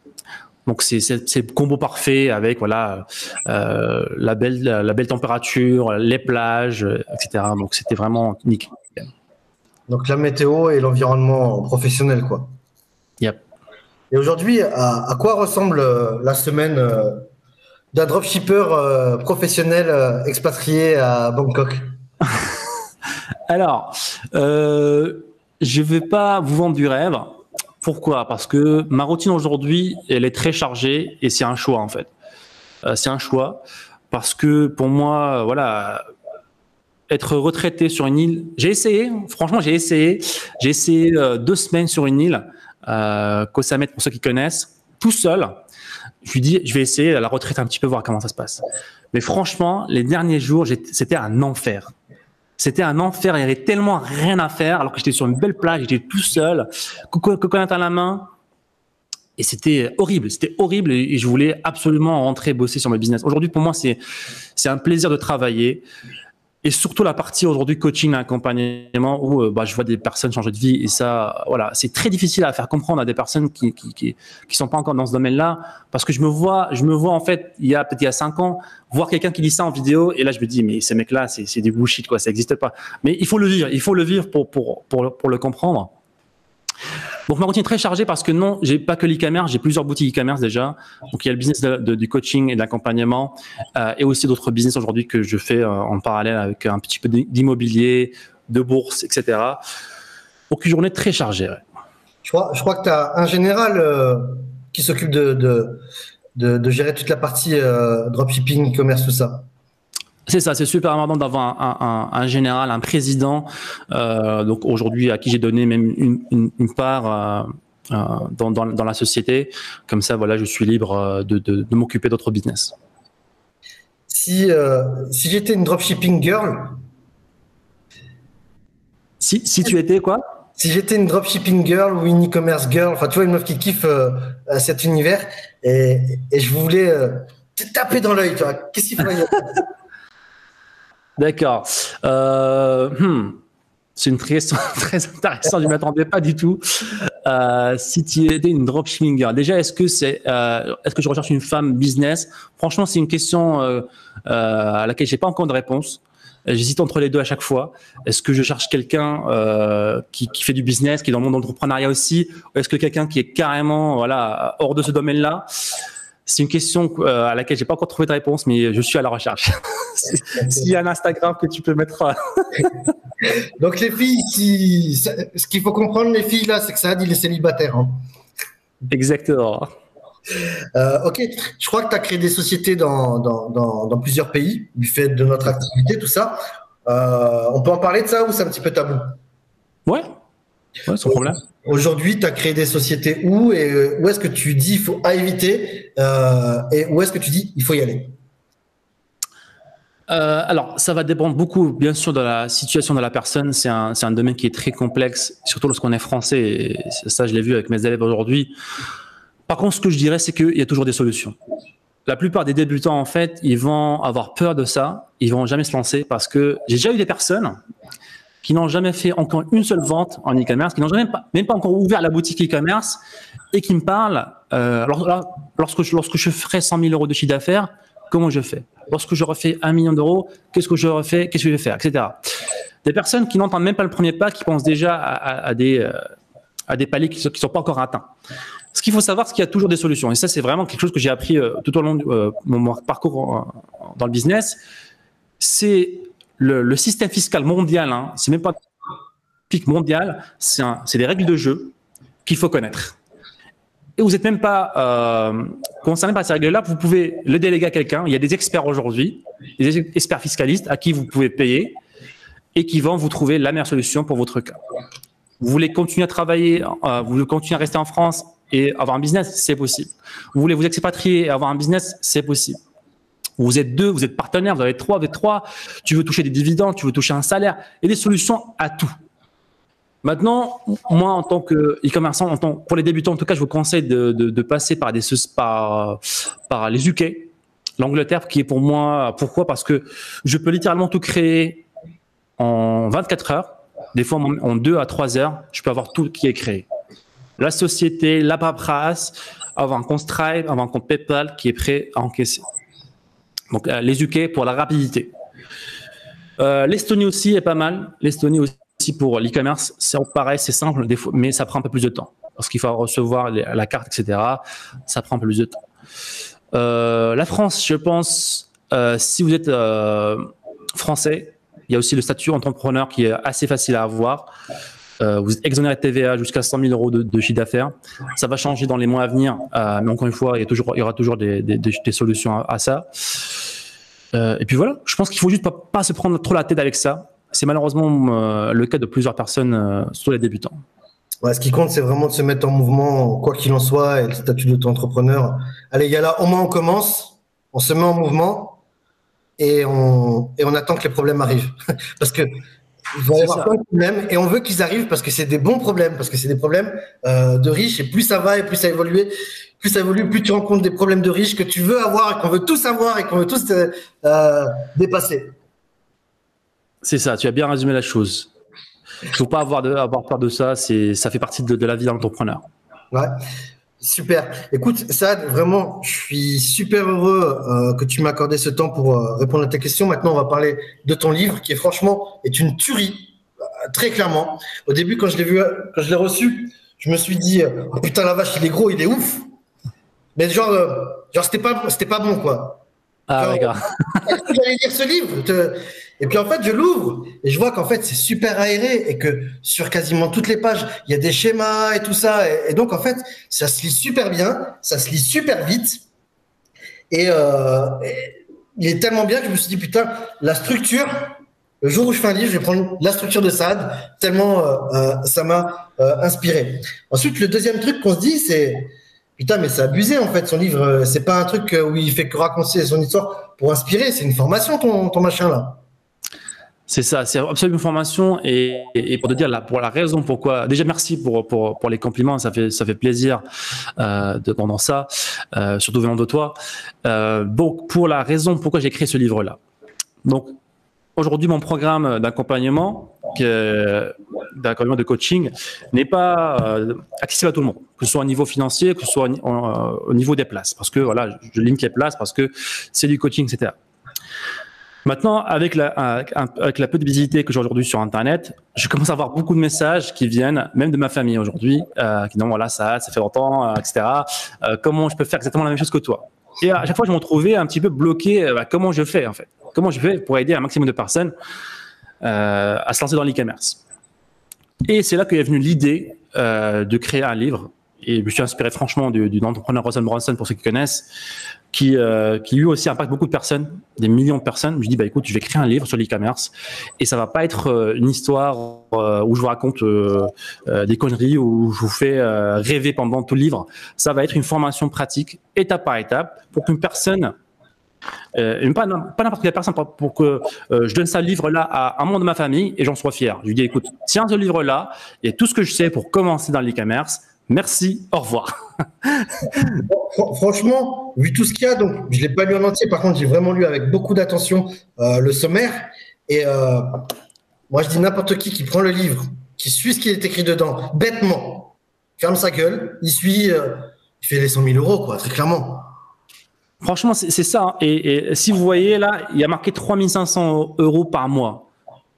Donc c'est le combo parfait avec voilà la belle la belle température, les plages, etc. Donc c'était vraiment nickel. Donc la météo et l'environnement professionnel quoi. Yep. Et aujourd'hui, à, quoi ressemble euh, la semaine euh, d'un dropshipper euh, professionnel expatrié à Bangkok? Alors, je ne vais pas vous vendre du rêve. Pourquoi? Parce que ma routine aujourd'hui, elle est très chargée et c'est un choix en fait. c'est un choix parce que pour moi, voilà, être retraité sur une île, j'ai essayé, franchement, j'ai essayé. J'ai essayé deux semaines sur une île euh, pour ceux qui connaissent, tout seul. Je lui dis, je vais essayer à la retraite un petit peu voir comment ça se passe. Mais franchement, les derniers jours, c'était un enfer. C'était un enfer. Il y avait tellement rien à faire alors que j'étais sur une belle plage, j'étais tout seul, coconut à la main. Et c'était horrible, c'était horrible et je voulais absolument rentrer bosser sur mon business. Aujourd'hui, pour moi, c'est un plaisir de travailler et surtout la partie aujourd'hui coaching, accompagnement où euh, bah, je vois des personnes changer de vie et ça, voilà, c'est très difficile à faire comprendre à des personnes qui qui, qui, qui sont pas encore dans ce domaine-là parce que je me vois, je me vois en fait il y a peut-être il y a cinq ans voir quelqu'un qui dit ça en vidéo et là je me dis mais ces mecs-là c'est des bullshit quoi, ça n'existe pas. Mais il faut le vivre, il faut le vivre pour pour pour, pour le comprendre. Donc ma routine est très chargée parce que non, j'ai pas que l'e-commerce, j'ai plusieurs boutiques e-commerce déjà. Donc il y a le business du coaching et de l'accompagnement euh, et aussi d'autres business aujourd'hui que je fais euh, en parallèle avec un petit peu d'immobilier, de bourse, etc. Donc une journée très chargée. Je, crois, que tu as un général euh, qui s'occupe de, de, gérer toute la partie dropshipping, e-commerce, tout ça. C'est ça, c'est super important d'avoir un, un, un, général, un président. Euh, donc aujourd'hui, à qui j'ai donné même une, une, une part euh, euh dans, dans, dans, la société. Comme ça, voilà, je suis libre de, de, de m'occuper d'autres business. Si, euh, si j'étais une dropshipping girl? Si, si tu étais quoi? Si j'étais une dropshipping girl ou une e-commerce girl, enfin, tu vois, une meuf qui kiffe cet univers et, et je voulais te taper dans l'œil, tu vois. Qu'est-ce qu'il faut D'accord. Euh, hmm. C'est une question très intéressante. Je ne m'attendais pas du tout. Si tu étais une dropshipping déjà, est-ce que c'est, euh, que je recherche une femme business? Franchement, c'est une question euh, à laquelle j'ai pas encore de réponse. J'hésite entre les deux à chaque fois. Est-ce que je cherche quelqu'un qui, fait du business, qui est dans le monde d'entrepreneuriat aussi, ou est-ce que quelqu'un qui est carrément voilà hors de ce domaine-là? C'est une question euh, à laquelle j'ai pas encore trouvé de réponse, mais je suis à la recherche. S'il y a un Instagram que tu peux mettre. Euh, Donc les filles, si... ce qu'il faut comprendre, les filles là, c'est que ça dit les célibataires. Hein. Exactement. Euh, ok, je crois que tu as créé des sociétés dans, dans, dans, dans, plusieurs pays, du fait de notre activité, tout ça. Euh, on peut en parler de ça ou c'est un petit peu tabou? Ouais, Ouais, sans problème. Aujourd'hui, tu as créé des sociétés où et euh, où est-ce que tu dis il faut à éviter euh, et où est-ce que tu dis il faut y aller? Euh, alors, ça va dépendre beaucoup, bien sûr, de la situation de la personne. C'est un, un, domaine qui est très complexe, surtout lorsqu'on est français. Et ça, je l'ai vu avec mes élèves aujourd'hui. Par contre, ce que je dirais, c'est qu'il y a toujours des solutions. La plupart des débutants, en fait, ils vont avoir peur de ça. Ils vont jamais se lancer parce que j'ai déjà eu des personnes qui n'ont jamais fait encore une seule vente en e-commerce, qui n'ont jamais même pas encore ouvert la boutique e-commerce et qui me parlent. Euh, alors lorsque je, lorsque je ferai 100 000 euros de chiffre d'affaires, comment je fais? Lorsque je refais un million d'euros, qu'est-ce que je refais? Qu'est-ce que je vais faire? Etc. Des personnes qui n'entendent même pas le premier pas, qui pensent déjà à, des, euh, à des paliers qui ne sont, pas encore atteints. Ce qu'il faut savoir, c'est qu'il y a toujours des solutions. Et ça, c'est vraiment quelque chose que j'ai appris euh, tout au long de mon parcours dans le business. C'est le, système fiscal mondial. Hein, c'est même pas mondial. C'est des règles de jeu qu'il faut connaître et vous n'êtes même pas euh, concerné par ces règles-là, vous pouvez le déléguer à quelqu'un. Il y a des experts aujourd'hui, des experts fiscalistes à qui vous pouvez payer et qui vont vous trouver la meilleure solution pour votre cas. Vous voulez continuer à travailler, euh, vous voulez continuer à rester en France et avoir un business, c'est possible. Vous voulez vous expatrier et avoir un business, c'est possible. Vous êtes deux, vous êtes partenaires, vous avez trois, vous êtes trois, tu veux toucher des dividendes, tu veux toucher un salaire, et des solutions à tout. Maintenant, moi, en tant que e-commerçant, pour les débutants, en tout cas, je vous conseille de, passer par les UK, l'Angleterre, qui est pour moi, pourquoi? Parce que je peux littéralement tout créer en 24 heures, des fois en 2 à 3 heures, je peux avoir tout qui est créé. La société, la paperasse, avoir un compte Stripe, avoir un compte PayPal qui est prêt à encaisser. Donc, euh, les UK pour la rapidité. Euh, L'Estonie aussi est pas mal. L'Estonie aussi pour l'e-commerce, c'est pareil, c'est simple, mais ça prend un peu plus de temps. Parce qu'il faut recevoir la carte, etc. Ça prend un peu plus de temps. Euh, la France, je pense, si vous êtes français, il y a aussi le statut entrepreneur qui est assez facile à avoir. Vous êtes exonéré de TVA jusqu'à 100 000 euros de, chiffre d'affaires. Ça va changer dans les mois à venir, mais encore une fois, il y, aura toujours des, solutions à, ça. et puis voilà, je pense qu'il faut juste pas, pas se prendre trop la tête avec ça c'est malheureusement euh, le cas de plusieurs personnes, euh, surtout les débutants. Ce qui compte, c'est vraiment de se mettre en mouvement, quoi qu'il en soit, et le statut d'auto-entrepreneur. Allez, il y a là, au moins on commence, on se met en mouvement et on, et on attend que les problèmes arrivent. parce que il y avoir plein de problèmes et on veut qu'ils arrivent parce que c'est des bons problèmes, parce que c'est des problèmes euh, de riches et plus ça va et plus ça évolue, plus ça évolue, plus tu rencontres des problèmes de riches que tu veux avoir et qu'on veut tous avoir et qu'on veut tous euh, dépasser. C'est ça, tu as bien résumé la chose. Il ne faut pas avoir, de, avoir peur de ça, ça fait partie de, la vie d'un entrepreneur. Ouais, super. Écoute, Saad, vraiment, je suis super heureux euh, que tu m'aies accordé ce temps pour euh, répondre à tes questions. Maintenant, on va parler de ton livre qui est franchement est une tuerie, euh, très clairement. Au début, quand je l'ai vu, quand je l'ai reçu, je me suis dit, oh, putain, la vache, il est gros, il est ouf. Mais genre, genre c'était pas, c'était pas bon, quoi. Ah, d'accord. J'allais lire ce livre et puis en fait, je l'ouvre et je vois qu'en fait, c'est super aéré et que sur quasiment toutes les pages, il y a des schémas et tout ça. Et, donc en fait, ça se lit super bien, ça se lit super vite. Et, euh, il est tellement bien que je me suis dit, putain, la structure, le jour où je fais un livre, je vais prendre la structure de Saad, tellement euh, euh, ça m'a inspiré. Ensuite, le deuxième truc qu'on se dit, c'est, putain, mais c'est abusé en fait, son livre. C'est pas un truc où il fait que raconter son histoire pour inspirer, c'est une formation, ton, ton machin là. C'est ça, c'est absolument une formation et, pour te dire pour la raison pourquoi. Déjà merci pour, pour, pour les compliments, ça fait ça fait plaisir euh, de pendant ça, euh, surtout venant de toi. Euh, donc pour la raison pourquoi j'ai créé ce livre là. Donc aujourd'hui mon programme d'accompagnement, d'accompagnement de coaching, n'est pas euh, accessible à tout le monde, que ce soit au niveau financier, que ce soit au, niveau des places, parce que voilà, je limite les places parce que c'est du coaching, etc. Maintenant, avec la, peu de visibilité que j'ai aujourd'hui sur Internet, je commence à avoir beaucoup de messages qui viennent, même de ma famille aujourd'hui, euh, qui disent voilà, ça, ça fait longtemps, euh, etc. Euh, comment je peux faire exactement la même chose que toi? Et à chaque fois, je me trouvais un petit peu bloqué. Euh, bah, comment je fais en fait? Comment je fais pour aider un maximum de personnes euh, à se lancer dans l'e-commerce Et c'est là qu'est venue l'idée de créer un livre. Et je me suis inspiré franchement du, entrepreneur Russell Bronson pour ceux qui connaissent, qui, euh, qui lui aussi impacte beaucoup de personnes, des millions de personnes. Je dis bah écoute, je vais créer un livre sur l'e-commerce et ça va pas être euh, une histoire euh, où je vous raconte euh, des conneries ou je vous fais rêver pendant tout le livre. Ça va être une formation pratique, étape par étape, pour qu'une personne euh, pas, n'importe quelle personne, pour que je donne ce livre-là à un membre de ma famille et j'en sois fier. Je lui dis, écoute, tiens ce livre-là et tout ce que je sais pour commencer dans l'e-commerce, Merci, au revoir. Franchement, vu tout ce qu'il y a, donc je ne l'ai pas lu en entier, par contre j'ai vraiment lu avec beaucoup d'attention euh, le sommaire. Et euh, moi je dis n'importe qui qui prend le livre, qui suit ce qui est écrit dedans, bêtement, ferme sa gueule, il suit, euh, il fait les 100 000 euros, quoi, très clairement. Franchement, c'est ça. Hein. Et, si vous voyez là, il y a marqué 3500 euros par mois.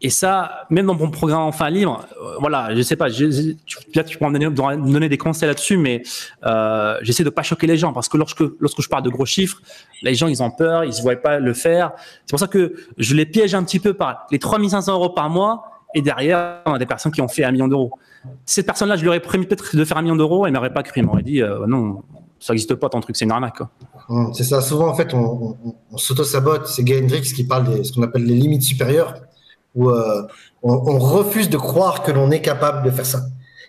Et ça, même dans mon programme enfin libre, euh, voilà, je sais pas, peut-être tu peux me donner, des conseils là-dessus, mais euh, j'essaie de pas choquer les gens parce que lorsque lorsque je parle de gros chiffres, les gens ils ont peur, ils se voient pas le faire. C'est pour ça que je les piège un petit peu par les 3500 euros par mois et derrière on a des personnes qui ont fait un million d'euros. Cette personne-là, je lui aurais promis peut-être de faire un million d'euros, elle m'aurait pas cru, elle m'aurait dit euh, non, ça n'existe pas ton truc, c'est une arnaque. Hum, c'est ça. Souvent en fait, on, s'auto-sabote. C'est Hendrix qui parle de ce qu'on appelle les limites supérieures où euh, on, refuse de croire que l'on est capable de faire ça.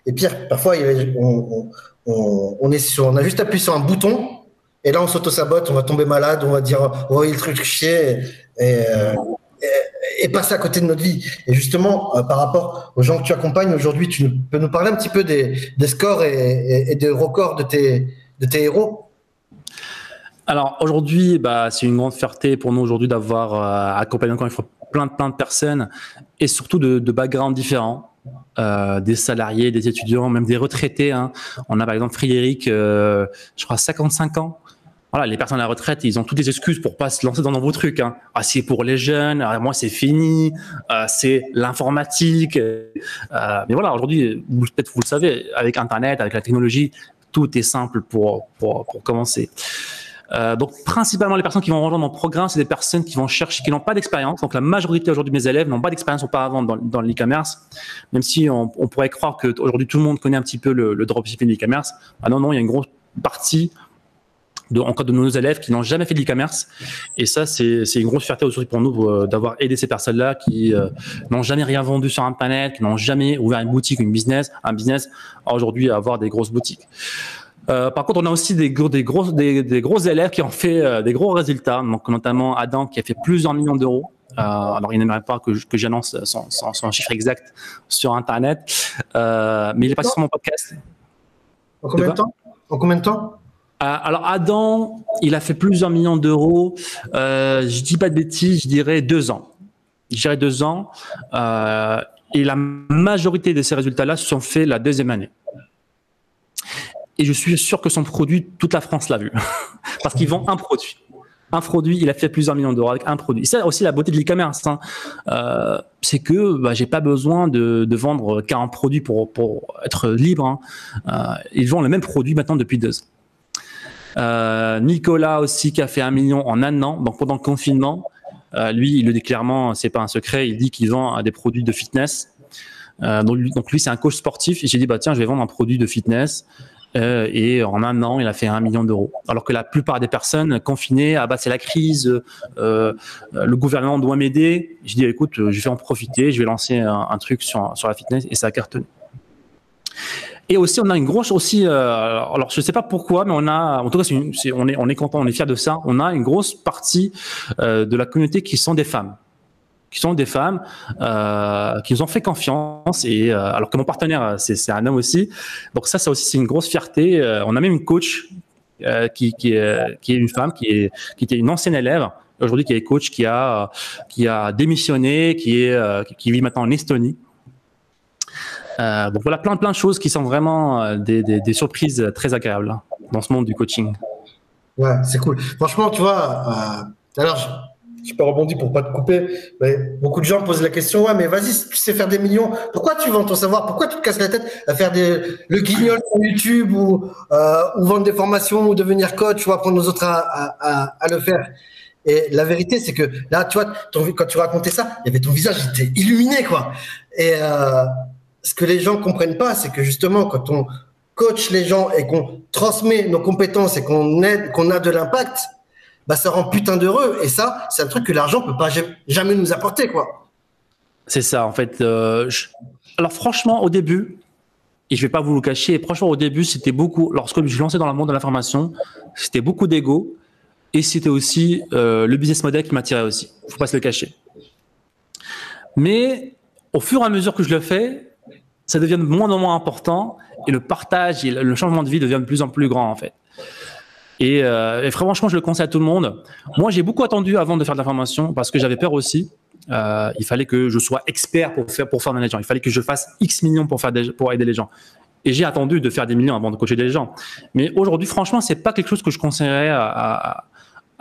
Et pire, parfois, on, a juste appuyé sur un bouton et là, on s'auto-sabote, on va tomber malade, on va dire, va le truc chier et, euh, passer à côté de notre vie. Et justement, euh, par rapport aux gens que tu accompagnes aujourd'hui, tu peux nous parler un petit peu des, scores et, des records de tes héros? Alors aujourd'hui, bah, c'est une grande fierté pour nous aujourd'hui d'avoir accompagné encore une fois plein plein de personnes et surtout de, de backgrounds différents. Euh, des salariés, des étudiants, même des retraités. Hein. On a par exemple Frédéric, euh, je crois 55 ans. Voilà, les personnes à la retraite, ils ont toutes les excuses pour pas se lancer dans de nouveaux trucs. Hein. Ah, c'est pour les jeunes. Ah, moi, c'est fini. Euh, c'est l'informatique. Euh, mais voilà, aujourd'hui, peut-être vous le savez, avec Internet, avec la technologie, tout est simple pour pour, pour commencer. Euh, donc principalement les personnes qui vont rejoindre mon programme, c'est des personnes qui vont chercher, qui n'ont pas d'expérience. Donc la majorité aujourd'hui de mes élèves n'ont pas d'expérience auparavant dans, dans l'e-commerce, même si on, pourrait croire que aujourd'hui tout le monde connaît un petit peu le, le dropshipping de l'e-commerce. Ah non, non, il y a une grosse partie encore de nos élèves qui n'ont jamais fait de l'e-commerce. Et ça, c'est une grosse fierté aujourd'hui pour nous euh, d'avoir aidé ces personnes-là qui euh, n'ont jamais rien vendu sur Internet, qui n'ont jamais ouvert une boutique, une business, un business, aujourd'hui à avoir des grosses boutiques. Euh, par contre, on a aussi des, gros, des, gros, des, des gros élèves qui ont fait euh, des gros résultats, donc notamment Adam qui a fait plusieurs millions d'euros. Euh, alors, il n'aimerait pas que, que j'annonce son, son, son, chiffre exact sur Internet, mais il est passé sur mon podcast. En combien de temps? En combien de temps? Alors Adam, il a fait plusieurs millions d'euros. Euh, je dis pas de bêtises, je dirais deux ans. Je dirais deux ans. Et la majorité de ces résultats-là se sont faits la deuxième année et je suis sûr que son produit, toute la France l'a vu. Parce qu'il vend un produit. Un produit, il a fait plusieurs millions d'euros avec un produit. C'est aussi la beauté de l'e-commerce. Hein. Euh, c'est que bah, j'ai pas besoin de, vendre 40 produits pour, être libre. Hein. Euh, ils vendent le même produit maintenant depuis deux ans. Euh, Nicolas aussi qui a fait un million en un an, donc pendant le confinement. Lui, il le dit clairement, c'est pas un secret. Il dit qu'il vend des produits de fitness. Donc, donc, lui, c'est un coach sportif. Et j'ai dit bah tiens, je vais vendre un produit de fitness. Euh, et en un an, il a fait un million d'euros. Alors que la plupart des personnes confinées, ah bah c'est la crise, euh, le gouvernement doit m'aider. Je dis écoute, je vais en profiter, je vais lancer un, truc sur, sur la fitness et ça a cartonné. Et aussi, on a une grosse aussi. Euh, alors, je sais pas pourquoi, mais on a, en tout cas, on est, on est content, on est fier de ça. On a une grosse partie euh, de la communauté qui sont des femmes qui sont des femmes euh, qui nous ont fait confiance et euh, alors que mon partenaire c'est un homme aussi donc ça ça aussi c'est une grosse fierté euh, on a même une coach euh, qui, qui, est, une femme qui est qui était une ancienne élève aujourd'hui qui est coach qui a qui a démissionné qui est qui vit maintenant en Estonie euh, donc voilà plein plein de choses qui sont vraiment des, des, surprises très agréables dans ce monde du coaching. Ouais, c'est cool. Franchement, tu vois, euh, alors je peux rebondir pour pas te couper. Mais beaucoup de gens posent la question, ouais, mais vas-y, tu sais faire des millions, pourquoi tu vends ton savoir? Pourquoi tu te casses la tête à faire le guignol sur YouTube ou, euh, ou vendre des formations ou devenir coach ou apprendre aux autres à, le faire? Et la vérité, c'est que là, tu vois, quand tu racontais ça, il y avait ton visage, il était illuminé, quoi. Et euh, ce que les gens comprennent pas, c'est que justement, quand on coach les gens et qu'on transmet nos compétences et qu'on a de l'impact, bah ça rend putain d'heureux. Et ça, c'est un truc que l'argent peut pas jamais nous apporter, quoi. C'est ça, en fait. Euh, alors franchement, au début, et je vais pas vous le cacher, franchement, au début, c'était beaucoup. Lorsque je lancé dans le monde de l'information, c'était beaucoup d'ego, et c'était aussi euh, le business model qui m'attirait aussi. Faut pas se le cacher. Mais au fur et à mesure que je le fais, ça devient de moins en moins important, et le partage le changement de vie devient de plus en plus grand, en fait. Et, euh, et, franchement, je le conseille à tout le monde. Moi, j'ai beaucoup attendu avant de faire de la formation parce que j'avais peur aussi. Euh, il fallait que je sois expert pour faire pour faire gens. Il fallait que je fasse X millions pour faire pour aider les gens. Et j'ai attendu de faire des millions avant de coacher des gens. Mais aujourd'hui, franchement, c'est pas quelque chose que je conseillerais à,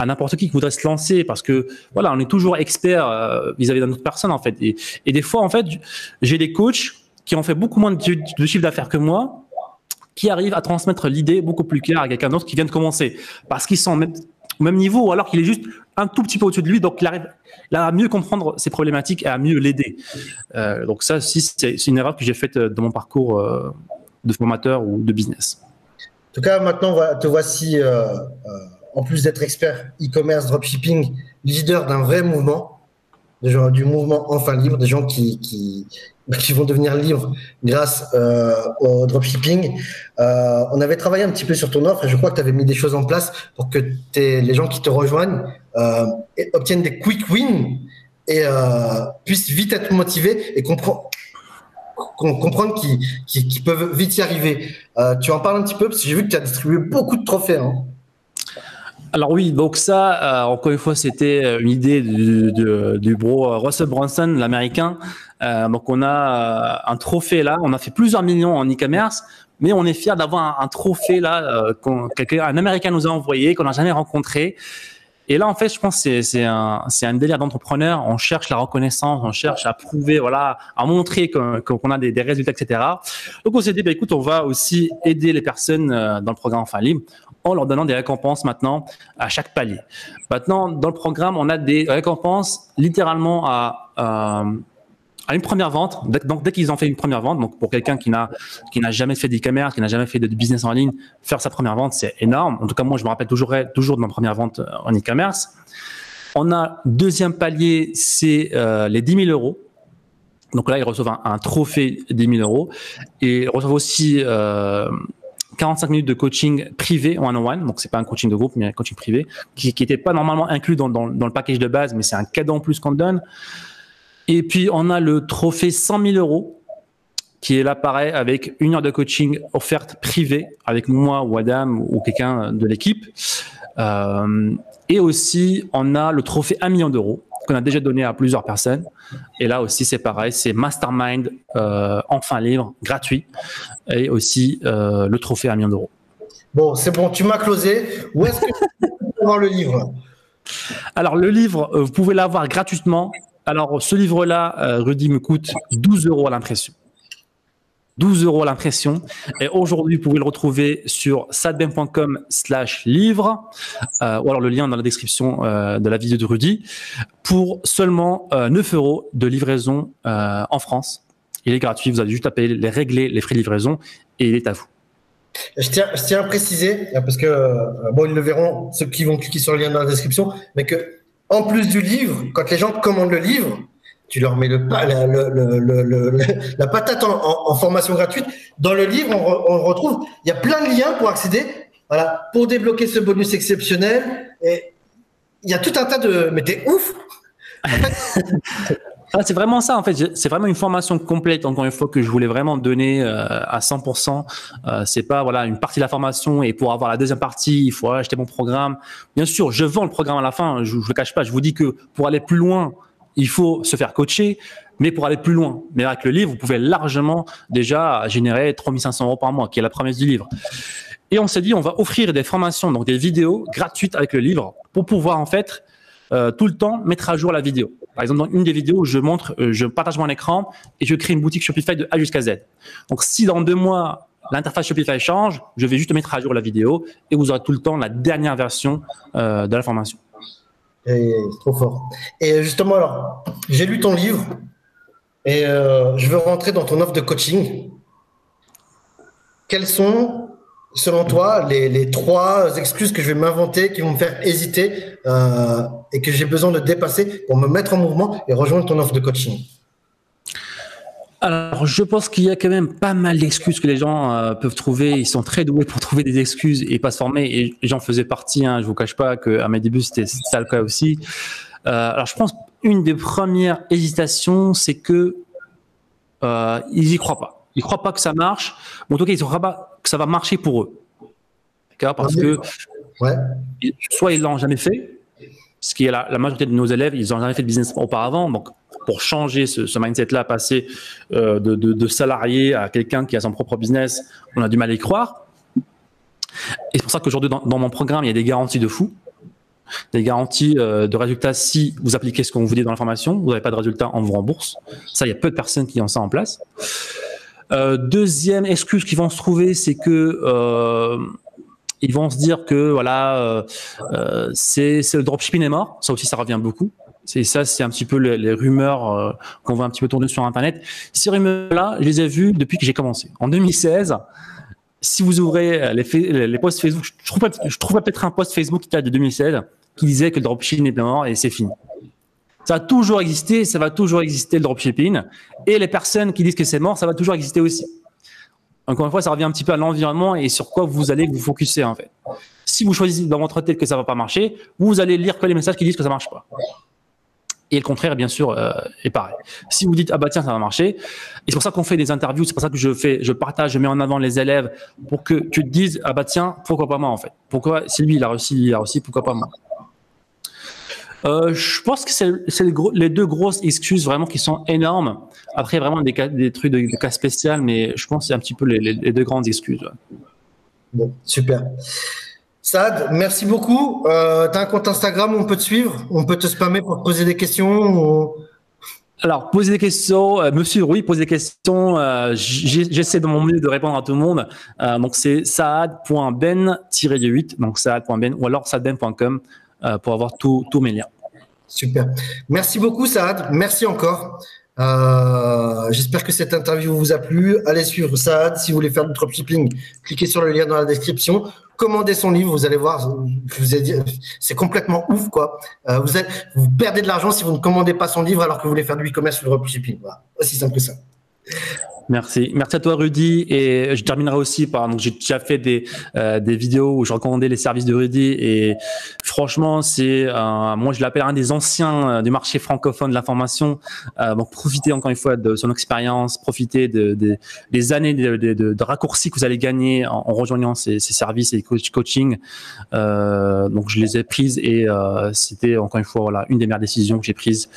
n'importe qui qui voudrait se lancer parce que voilà, on est toujours expert euh, vis-à-vis d'une autre personne en fait. Et, et, des fois, en fait, j'ai des coachs qui ont fait beaucoup moins de, de chiffre d'affaires que moi, qui arrivent à transmettre l'idée beaucoup plus claire à quelqu'un d'autre qui vient de commencer parce qu'ils sont au même niveau ou alors qu'il est juste un tout petit peu au-dessus de lui, donc il arrive à mieux comprendre ses problématiques et à mieux l'aider. Euh, donc ça, si c'est une erreur que j'ai faite dans mon parcours euh, de formateur ou de business. En tout cas, maintenant, te voici, euh, euh, en plus d'être expert e-commerce, dropshipping, leader d'un vrai mouvement, du mouvement enfin libre, des gens qui, qui vont devenir libres grâce euh, au dropshipping. Euh, on avait travaillé un petit peu sur ton offre et je crois que tu avais mis des choses en place pour que les gens qui te rejoignent euh, obtiennent des quick wins et puissent vite être motivés et comprendre qu'ils peuvent vite y arriver. Tu en parles un petit peu parce que j'ai vu que tu as distribué beaucoup de trophées. Hein. Alors oui, donc ça, euh, encore une fois, c'était une idée du, du, du bro Russell Brunson, l'américain. Euh, donc on a euh, un trophée là, on a fait plusieurs millions en e-commerce, mais on est fier d'avoir un, trophée là euh, qu'un Américain nous a envoyé, qu'on n'a jamais rencontré. Et là, en fait, je pense que c'est un, un délire d'entrepreneur. On cherche la reconnaissance, on cherche à prouver, voilà, à montrer qu'on a des, des, résultats, etc. Donc, on s'est dit, bah, écoute, on va aussi aider les personnes dans le programme Enfin Libre en leur donnant des récompenses maintenant à chaque palier. Maintenant, dans le programme, on a des récompenses littéralement à, à une première vente, donc dès qu'ils ont fait une première vente, donc pour quelqu'un qui n'a jamais fait d'e-commerce, qui n'a jamais fait de business en ligne, faire sa première vente, c'est énorme. En tout cas, moi, je me rappelle toujours toujours de ma première vente euh, en e-commerce. On a deuxième palier, c'est euh, les 10 000 euros. Donc là, ils reçoivent un, trophée 10 000 euros et ils reçoivent aussi euh, 45 minutes de coaching privé one-on-one. Donc c'est pas un coaching de groupe, mais un coaching privé qui n'était pas normalement inclus dans le package de base, mais c'est un cadeau en plus qu'on donne. Et puis, on a le trophée 100 000 euros qui est là pareil avec une heure de coaching offerte privée avec moi ou Adam ou quelqu'un de l'équipe. Euh, et aussi, on a le trophée 1 million d'euros qu'on a déjà donné à plusieurs personnes. Et là aussi, c'est pareil, c'est Mastermind euh, enfin libre, gratuit, et aussi euh, le trophée 1 million d'euros. Bon, c'est bon, tu m'as closé. Où est-ce que tu peux voir le livre? Alors, le livre, vous pouvez l'avoir gratuitement alors, ce livre-là, euh, Rudy, me coûte 12 euros à l'impression. 12 euros l'impression. Et aujourd'hui, vous pouvez le retrouver sur sadbem.com slash livre, euh, ou alors le lien dans la description euh, de la vidéo de Rudy, pour seulement 9 euros de livraison en France. Il est gratuit, vous avez juste à payer les régler les frais de livraison et il est à vous. Je tiens, je tiens à préciser, parce que, bon, ils le verront, ceux qui vont cliquer sur le lien dans la description, mais que en plus du livre, quand les gens commandent le livre, tu leur mets le, la, patate en, formation gratuite. Dans le livre, on, retrouve, il y a plein de liens pour accéder, voilà, pour débloquer ce bonus exceptionnel. Et il y a tout un tas de. Mais t'es ouf! Ah, c'est vraiment ça en fait. C'est vraiment une formation complète. Encore une fois que je voulais vraiment donner euh, à 100%. Euh, c'est pas voilà une partie de la formation et pour avoir la deuxième partie, il faut acheter mon programme. Bien sûr, je vends le programme à la fin. Je, je le cache pas. Je vous dis que pour aller plus loin, il faut se faire coacher. Mais pour aller plus loin, mais avec le livre, vous pouvez largement déjà générer 3500 euros par mois, qui est la promesse du livre. Et on s'est dit, on va offrir des formations, donc des vidéos gratuites avec le livre, pour pouvoir en fait euh, tout le temps mettre à jour la vidéo. Par exemple, dans une des vidéos, je montre, euh, je partage mon écran et je crée une boutique Shopify de A jusqu'à Z. Donc, si dans deux mois, l'interface Shopify change, je vais juste mettre à jour la vidéo et vous aurez tout le temps la dernière version euh, de l'information. C'est trop fort. Et justement, alors, j'ai lu ton livre et je veux rentrer dans ton offre de coaching. Quelles sont selon toi, les, trois excuses que je vais m'inventer qui vont me faire hésiter euh, et que j'ai besoin de dépasser pour me mettre en mouvement et rejoindre ton offre de coaching? Alors, je pense qu'il y a quand même pas mal d'excuses que les gens euh, peuvent trouver. Ils sont très doués pour trouver des excuses et pas se former. Et j'en faisais partie. Hein, je vous cache pas qu'à mes débuts, c'était ça le cas aussi. Euh, alors, je pense une des premières hésitations, c'est que euh, ils y croient pas. Ils croient pas que ça marche. en tout cas, ils ne croient pas que ça va marcher pour eux. D'accord? Parce que soit ils l'ont jamais fait, ce qui est la, majorité de nos élèves, ils n'ont jamais fait de business auparavant. Donc, pour changer ce, mindset-là, passer de, de, salarié à quelqu'un qui a son propre business, on a du mal à y croire. Et c'est pour ça qu'aujourd'hui, dans, mon programme, il y a des garanties de fou des garanties euh, de résultats si vous appliquez ce qu'on vous dit dans l'information. Vous n'avez pas de résultats, on vous rembourse. Ça, il y a peu de personnes qui ont ça en place. Euh, deuxième excuse qu'ils vont se trouver, c'est que euh, ils vont se dire que voilà, c'est le dropshipping est mort. Ça aussi, ça revient beaucoup. C'est ça, c'est un petit peu les, rumeurs qu'on voit un petit peu tourner sur Internet. Ces rumeurs-là, je les ai vues depuis que j'ai commencé. En 2016, si vous ouvrez les, les posts Facebook, je trouve, je peut-être un post Facebook qui date de 2016 qui disait que le dropshipping est mort et c'est fini. Ça a toujours existé, ça va toujours exister le dropshipping. Et les personnes qui disent que c'est mort, ça va toujours exister aussi. Encore une fois, ça revient un petit peu à l'environnement et sur quoi vous allez vous focuser en fait. Si vous choisissez dans votre tête que ça va pas marcher, vous allez lire que les messages qui disent que ça marche pas. Et le contraire, bien sûr, euh, est pareil. Si vous dites ah bah tiens ça va marcher, et c'est pour ça qu'on fait des interviews, c'est pour ça que je fais, je partage, je mets en avant les élèves pour que tu te dises ah bah tiens pourquoi pas moi en fait? Pourquoi si lui il a réussi, il a réussi, pourquoi pas moi? Euh, je pense que c'est les, deux grosses excuses vraiment qui sont énormes. Après, vraiment des, des trucs de, cas spécial, mais je pense que c'est un petit peu les, deux grandes excuses. Bon, super. Sad, merci beaucoup. Euh, tu as un compte Instagram où on peut te suivre On peut te spammer pour te poser des questions Alors, poser des questions, euh, monsieur, oui, poser des questions. Euh, j'essaie de mon mieux de répondre à tout le monde. donc, c'est saad.ben-8, donc saad.ben, ou alors saadben.com. Euh, pour avoir tous mes liens. Super. Merci beaucoup, Saad. Merci encore. Euh, j'espère que cette interview vous a plu. Allez suivre Saad si vous voulez faire du dropshipping. Cliquez sur le lien dans la description. Commandez son livre, vous allez voir. C'est complètement ouf, quoi. Euh, vous, êtes, vous perdez de l'argent si vous ne commandez pas son livre alors que vous voulez faire du e-commerce ou du dropshipping. Voilà. Aussi simple que ça. Merci. Merci à toi, Rudy. Et je terminerai aussi par, donc, j'ai déjà fait des, euh, des vidéos où je recommandais les services de Rudy. Et franchement, c'est, euh, moi, je l'appelle un des anciens euh, du marché francophone de l'information. Euh, donc, profitez encore une fois de son expérience, profitez de, de, des années de, de, raccourcis que vous allez gagner en, en rejoignant ces, ces, services et coach, coaching. Euh, donc, je les ai prises et c'était encore une fois, voilà, une des meilleures décisions que j'ai prises.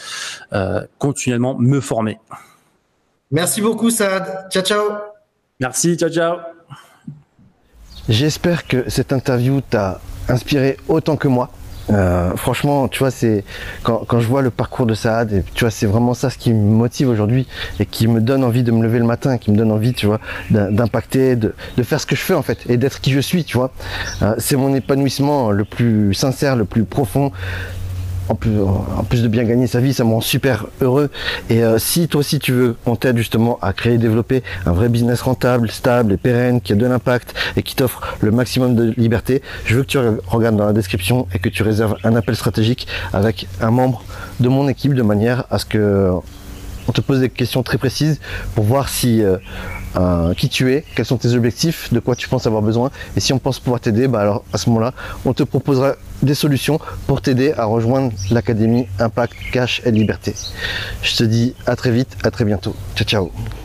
continuellement me former. Merci beaucoup, Saad. Ciao, ciao. Merci, ciao, ciao. J'espère que cette interview t'a inspiré autant que moi. Euh, franchement, tu vois, c'est quand, je vois le parcours de Saad, et tu vois, c'est vraiment ça ce qui me motive aujourd'hui et qui me donne envie de me lever le matin, qui me donne envie, tu vois, d'impacter, de, faire ce que je fais en fait et d'être qui je suis, tu vois. Euh, c'est mon épanouissement le plus sincère, le plus profond en plus, de bien gagner sa vie, ça me rend super heureux. Et euh, si toi aussi tu veux qu'on t'aide justement à créer et développer un vrai business rentable, stable et pérenne, qui a de l'impact et qui t'offre le maximum de liberté, je veux que tu regardes dans la description et que tu réserves un appel stratégique avec un membre de mon équipe de manière à ce que on te pose des questions très précises pour voir si euh, qui tu es, quels sont tes objectifs, de quoi tu penses avoir besoin. Et si on pense pouvoir t'aider, bah alors à ce moment-là, on te proposera des solutions pour t'aider à rejoindre l'académie Impact Cash et Liberté. Je te dis à très vite, à très bientôt. Ciao ciao.